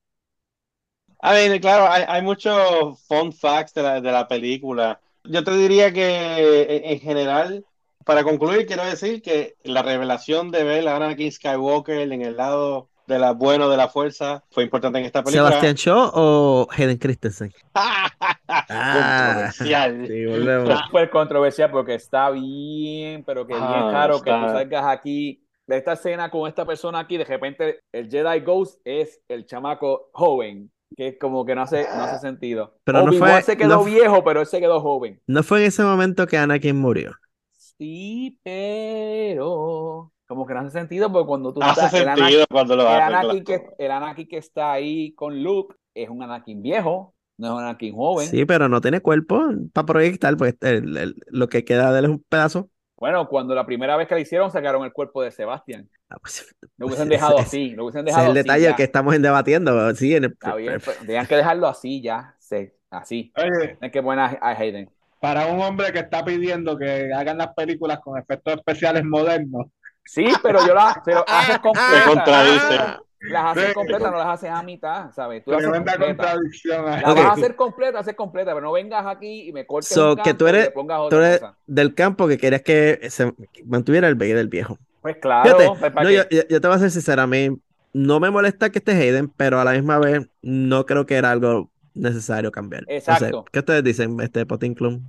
A ver, claro, hay, hay muchos fun facts de la, de la película. Yo te diría que en, en general, para concluir, quiero decir que la revelación de ver a Anakin Skywalker en el lado de la bueno de la fuerza fue importante en esta película. ¿Sebastián Shaw o Hayden Christensen? <laughs> Controversial. Sí, volvemos. Súper controversial porque está bien, pero que bien Ah, raro que tú salgas aquí de esta escena con esta persona aquí, de repente el Jedi Ghost es el chamaco joven, que es como que no hace, no hace sentido. Pero no fue- se quedó no viejo, pero él se quedó joven. ¿No fue en ese momento que Anakin murió? Sí, pero como que no hace sentido porque cuando tú Hace estás, el Anakin, sentido cuando lo el. Anakin claro. que, el Anakin que está ahí con Luke es un Anakin viejo, no es un Anakin joven. Sí, pero no tiene cuerpo para proyectar, pues el- el- lo que queda de él es un pedazo. Bueno, cuando la primera vez que lo hicieron sacaron el cuerpo de Sebastián. Ah, pues, Lo hubiesen Ese- dejado ese- así, lo hubiesen ese es el así detalle ya. que estamos en debatiendo. Sí, en el- Está bien, tenían que dejarlo así ya, sí, así. Oye, Es que buena a Hayden. para un hombre que está pidiendo que hagan las películas con efectos especiales modernos, Sí, pero yo las pero haces <laughs> Se completas. contradice. Las haces Sí. completas, no las haces a mitad, ¿sabes? Tú las haces tremenda completas. contradicción. ahí. La Ok. vas a hacer completa, hacer completa, pero no vengas aquí y me cortes So, un que tú eres- y pongas Tú otra eres cosa. del campo que querías que se mantuviera el Vader viejo. Pues claro, Fíjate, pues, ¿para no, yo, yo- yo te voy a ser sincero, a mí no me molesta que esté Hayden, pero a la misma vez no creo que era algo necesario cambiar. No sé, Exacto. ¿qué ustedes dicen, este Potin Club?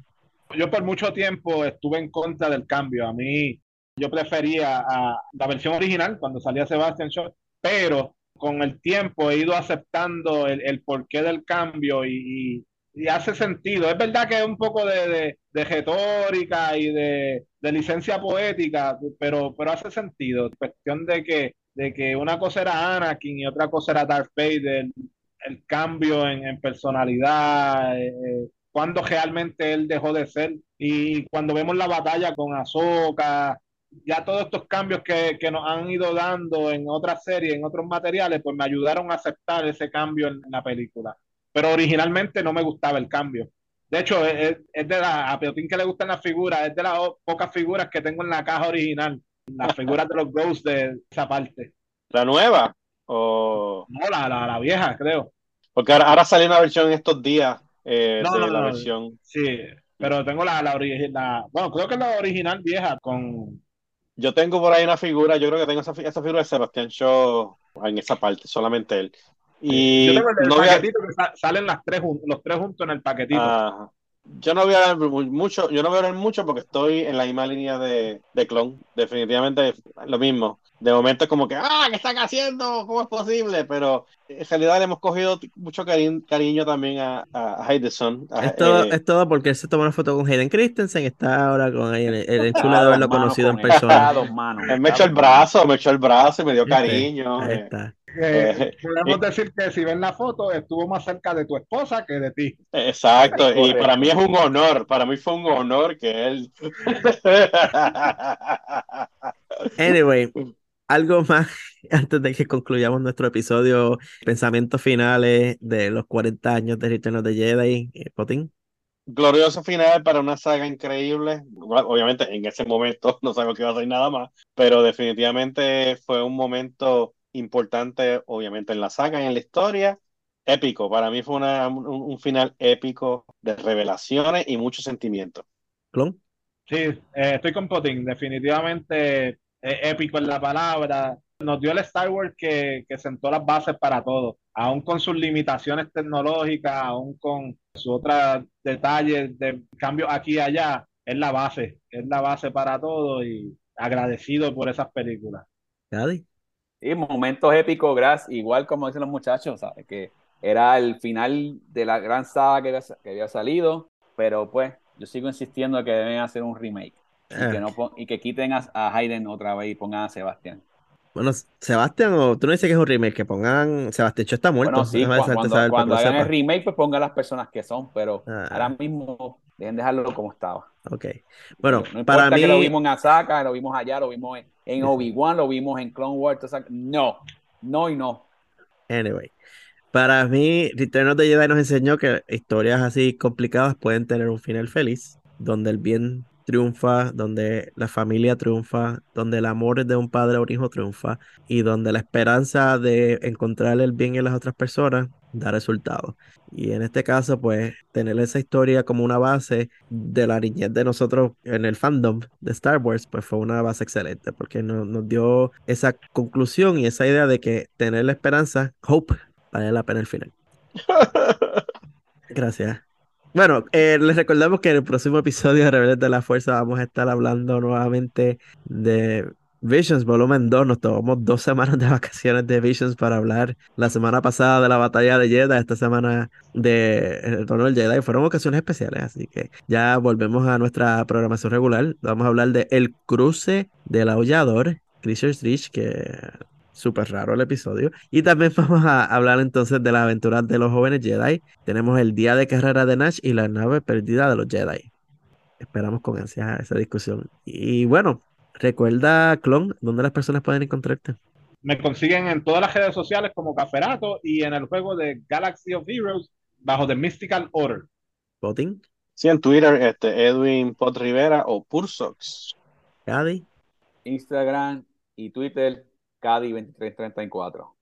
Yo por mucho tiempo estuve en contra del cambio. A mí, yo prefería a la versión original cuando salía Sebastian Shaw, pero con el tiempo he ido aceptando el, el porqué del cambio y, y- y hace sentido. Es verdad que es un poco de, de- de retórica y de, de licencia poética, pero, pero hace sentido. Cuestión de que, de que una cosa era Anakin y otra cosa era Darth Vader, el cambio en, en personalidad, eh, eh, cuando realmente él dejó de ser. Y cuando vemos la batalla con Ahsoka, ya todos estos cambios que, que nos han ido dando en otras series, en otros materiales, pues me ayudaron a aceptar ese cambio en, la película. Pero originalmente no me gustaba el cambio. De hecho, es, es de la, a Peotín que le gustan las figuras, es de las pocas figuras que tengo en la caja original, las figuras de los Ghosts de esa parte. La nueva. O... No, la, la, la vieja, creo. Porque ahora, ahora salió una versión en estos días eh, No, de no, la no. versión. Sí, pero tengo la, la original, bueno, creo que es la original vieja con... Yo tengo por ahí una figura, yo creo que tengo esa, esa figura de Sebastián Shaw en esa parte, solamente él. Y Yo tengo el, no a- paquetito que sa- salen las tres, los tres juntos en el paquetito. Ajá. Yo no voy a hablar mu- mucho, yo no voy a hablar mucho porque estoy en la misma línea de, de clon. Definitivamente lo mismo. De momento es como que, ah, ¿qué están haciendo? ¿Cómo es posible? Pero en realidad le hemos cogido mucho cari- cariño también a, a Es todo, eh, es todo porque él se tomó una foto con Hayden Christensen, está ahora con el, el de haberlo manos conocido en él, persona. dos manos. él me echó el brazo, me echó el brazo y me dio ¿Viste? cariño. Ahí está. Eh, eh, podemos eh. decir que si ven la foto, estuvo más cerca de tu esposa que de ti. Exacto, y para mí es un honor, para mí fue un honor que él... <laughs> <laughs> Anyway, algo <laughs> más antes de que concluyamos nuestro episodio, pensamientos finales de los 40 años de Return of the Jedi, eh, Potín. Glorioso final para una saga increíble. Obviamente en ese momento <laughs> no sabemos que iba a ser nada más, pero definitivamente fue un momento importante, obviamente en la saga y en la historia. Épico, para mí fue una, un, un, final épico de revelaciones y mucho sentimiento. ¿Clon? Sí, eh, estoy con Potín, definitivamente épico en la palabra. Nos dio el Star Wars que, que sentó las bases para todo, aún con sus limitaciones tecnológicas, aún con sus otros detalles de cambio aquí y allá, es la base, es la base para todo y agradecido por esas películas. ¿Daddy? Sí, momentos épicos, gracias, igual como dicen los muchachos, ¿sabes? que era el final de la gran saga que había, que había salido, pero pues yo sigo insistiendo que deben hacer un remake. Y, que, no y que quiten a, a, Hayden otra vez y pongan a Sebastián. Bueno, Sebastián, o tú no dices que es un remake, que pongan. Sebastián está muerto. Bueno, sí, cuando, cuando, cuando hagan el remake, pues pongan las personas que son, pero ah. ahora mismo dejen dejarlo como estaba. Ok. Bueno, no, no para mí. que lo vimos en Asaka, lo vimos allá, lo vimos en, en Obi-Wan, lo vimos en Clone Wars. O sea, no, no y no. Anyway. Para mí, Return of the Jedi nos enseñó que historias así complicadas pueden tener un final feliz, donde el bien triunfa, donde la familia triunfa, donde el amor de un padre a un hijo triunfa y donde la esperanza de encontrar el bien en las otras personas da resultados. Y en este caso, pues tener esa historia como una base de la niñez de nosotros en el fandom de Star Wars, pues fue una base excelente porque nos, nos dio esa conclusión y esa idea de que tener la esperanza, hope, vale la pena el final. <laughs> Gracias. Bueno, eh, les recordamos que en el próximo episodio de Rebeldes de la Fuerza vamos a estar hablando nuevamente de Visions Volumen 2. Nos tomamos dos semanas de vacaciones de Visions para hablar la semana pasada de la batalla de Jedi, esta semana de El Retorno del Jedi. Fueron ocasiones especiales, así que ya volvemos a nuestra programación regular. Vamos a hablar de El Cruce del Aullador, Creature's Reach, que súper raro el episodio. Y también <laughs> vamos a hablar entonces de las aventuras de los jóvenes Jedi. Tenemos el día de carrera de Nash y la nave perdida de los Jedi. Esperamos con ansias esa discusión. Y bueno, recuerda, Clon, ¿dónde las personas pueden encontrarte? Me consiguen en todas las redes sociales como Caferato y en el juego de Galaxy of Heroes bajo The Mystical Order. ¿Voting? Sí, en Twitter, este, Edwin Pot Rivera o Pursox. Cadi. Instagram y Twitter, Cadi 2334.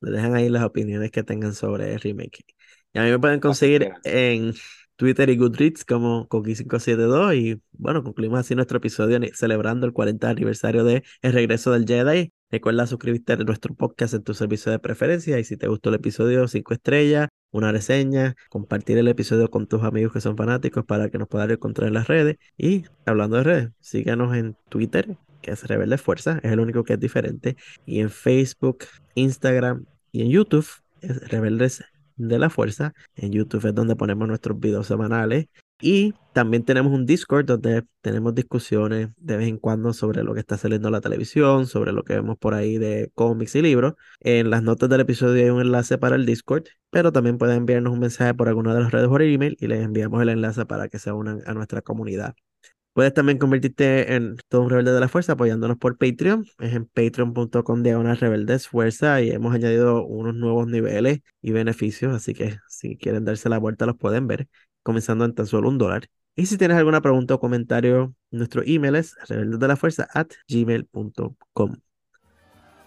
Le dejan ahí las opiniones que tengan sobre el remake. Y a mí me pueden conseguir en Twitter y Goodreads como Coqui572. Y bueno, concluimos así nuestro episodio celebrando el 40 aniversario de El Regreso del Jedi. Recuerda suscribirte a nuestro podcast en tu servicio de preferencia. Y si te gustó el episodio, 5 estrellas, una reseña, compartir el episodio con tus amigos que son fanáticos para que nos puedan encontrar en las redes. Y hablando de redes, síganos en Twitter, que es Rebelde Fuerza, es el único que es diferente. Y en Facebook, Instagram y en YouTube es Rebeldes de la Fuerza. En YouTube es donde ponemos nuestros videos semanales. Y también tenemos un Discord donde tenemos discusiones de vez en cuando sobre lo que está saliendo en la televisión, sobre lo que vemos por ahí de cómics y libros. En las notas del episodio hay un enlace para el Discord, pero también pueden enviarnos un mensaje por alguna de las redes por email y les enviamos el enlace para que se unan a nuestra comunidad. Puedes también convertirte en todo un rebelde de la fuerza apoyándonos por Patreon. Es en patreon.com diagonal rebeldes fuerza y hemos añadido unos nuevos niveles y beneficios, así que si quieren darse la vuelta los pueden ver, comenzando en tan solo un dólar. Y si tienes alguna pregunta o comentario, nuestro email es rebeldesdelafuerza at gmail.com.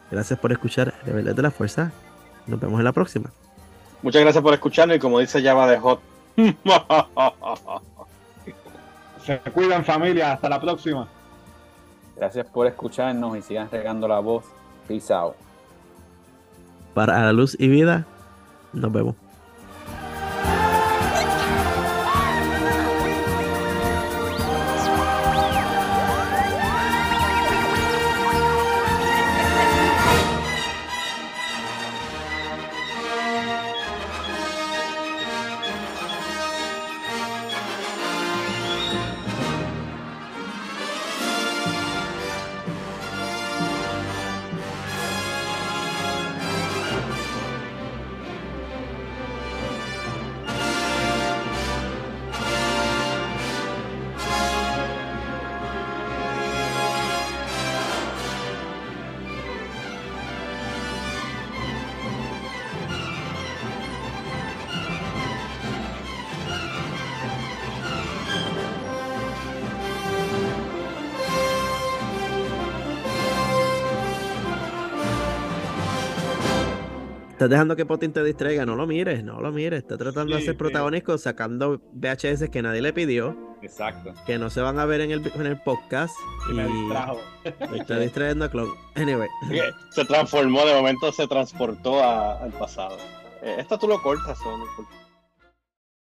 Gracias por escuchar Rebeldes de la Fuerza. Nos vemos en la próxima. Muchas gracias por escucharnos y como dice Java de Hot. <laughs> Se cuidan familia, hasta la próxima. Gracias por escucharnos y sigan regando la voz. Peace out. Para la luz y vida, nos vemos. Estás dejando que Potin te distraiga, no lo mires, no lo mires. Está tratando de ser sí. protagónico sacando VHS que nadie le pidió, Exacto. que no se van a ver en el, en el podcast. Y me distrajo. y está distrayendo a Clon. Anyway, <laughs> Se transformó, de momento se transportó a- al pasado. Eh, esto tú lo cortas, ¿o no?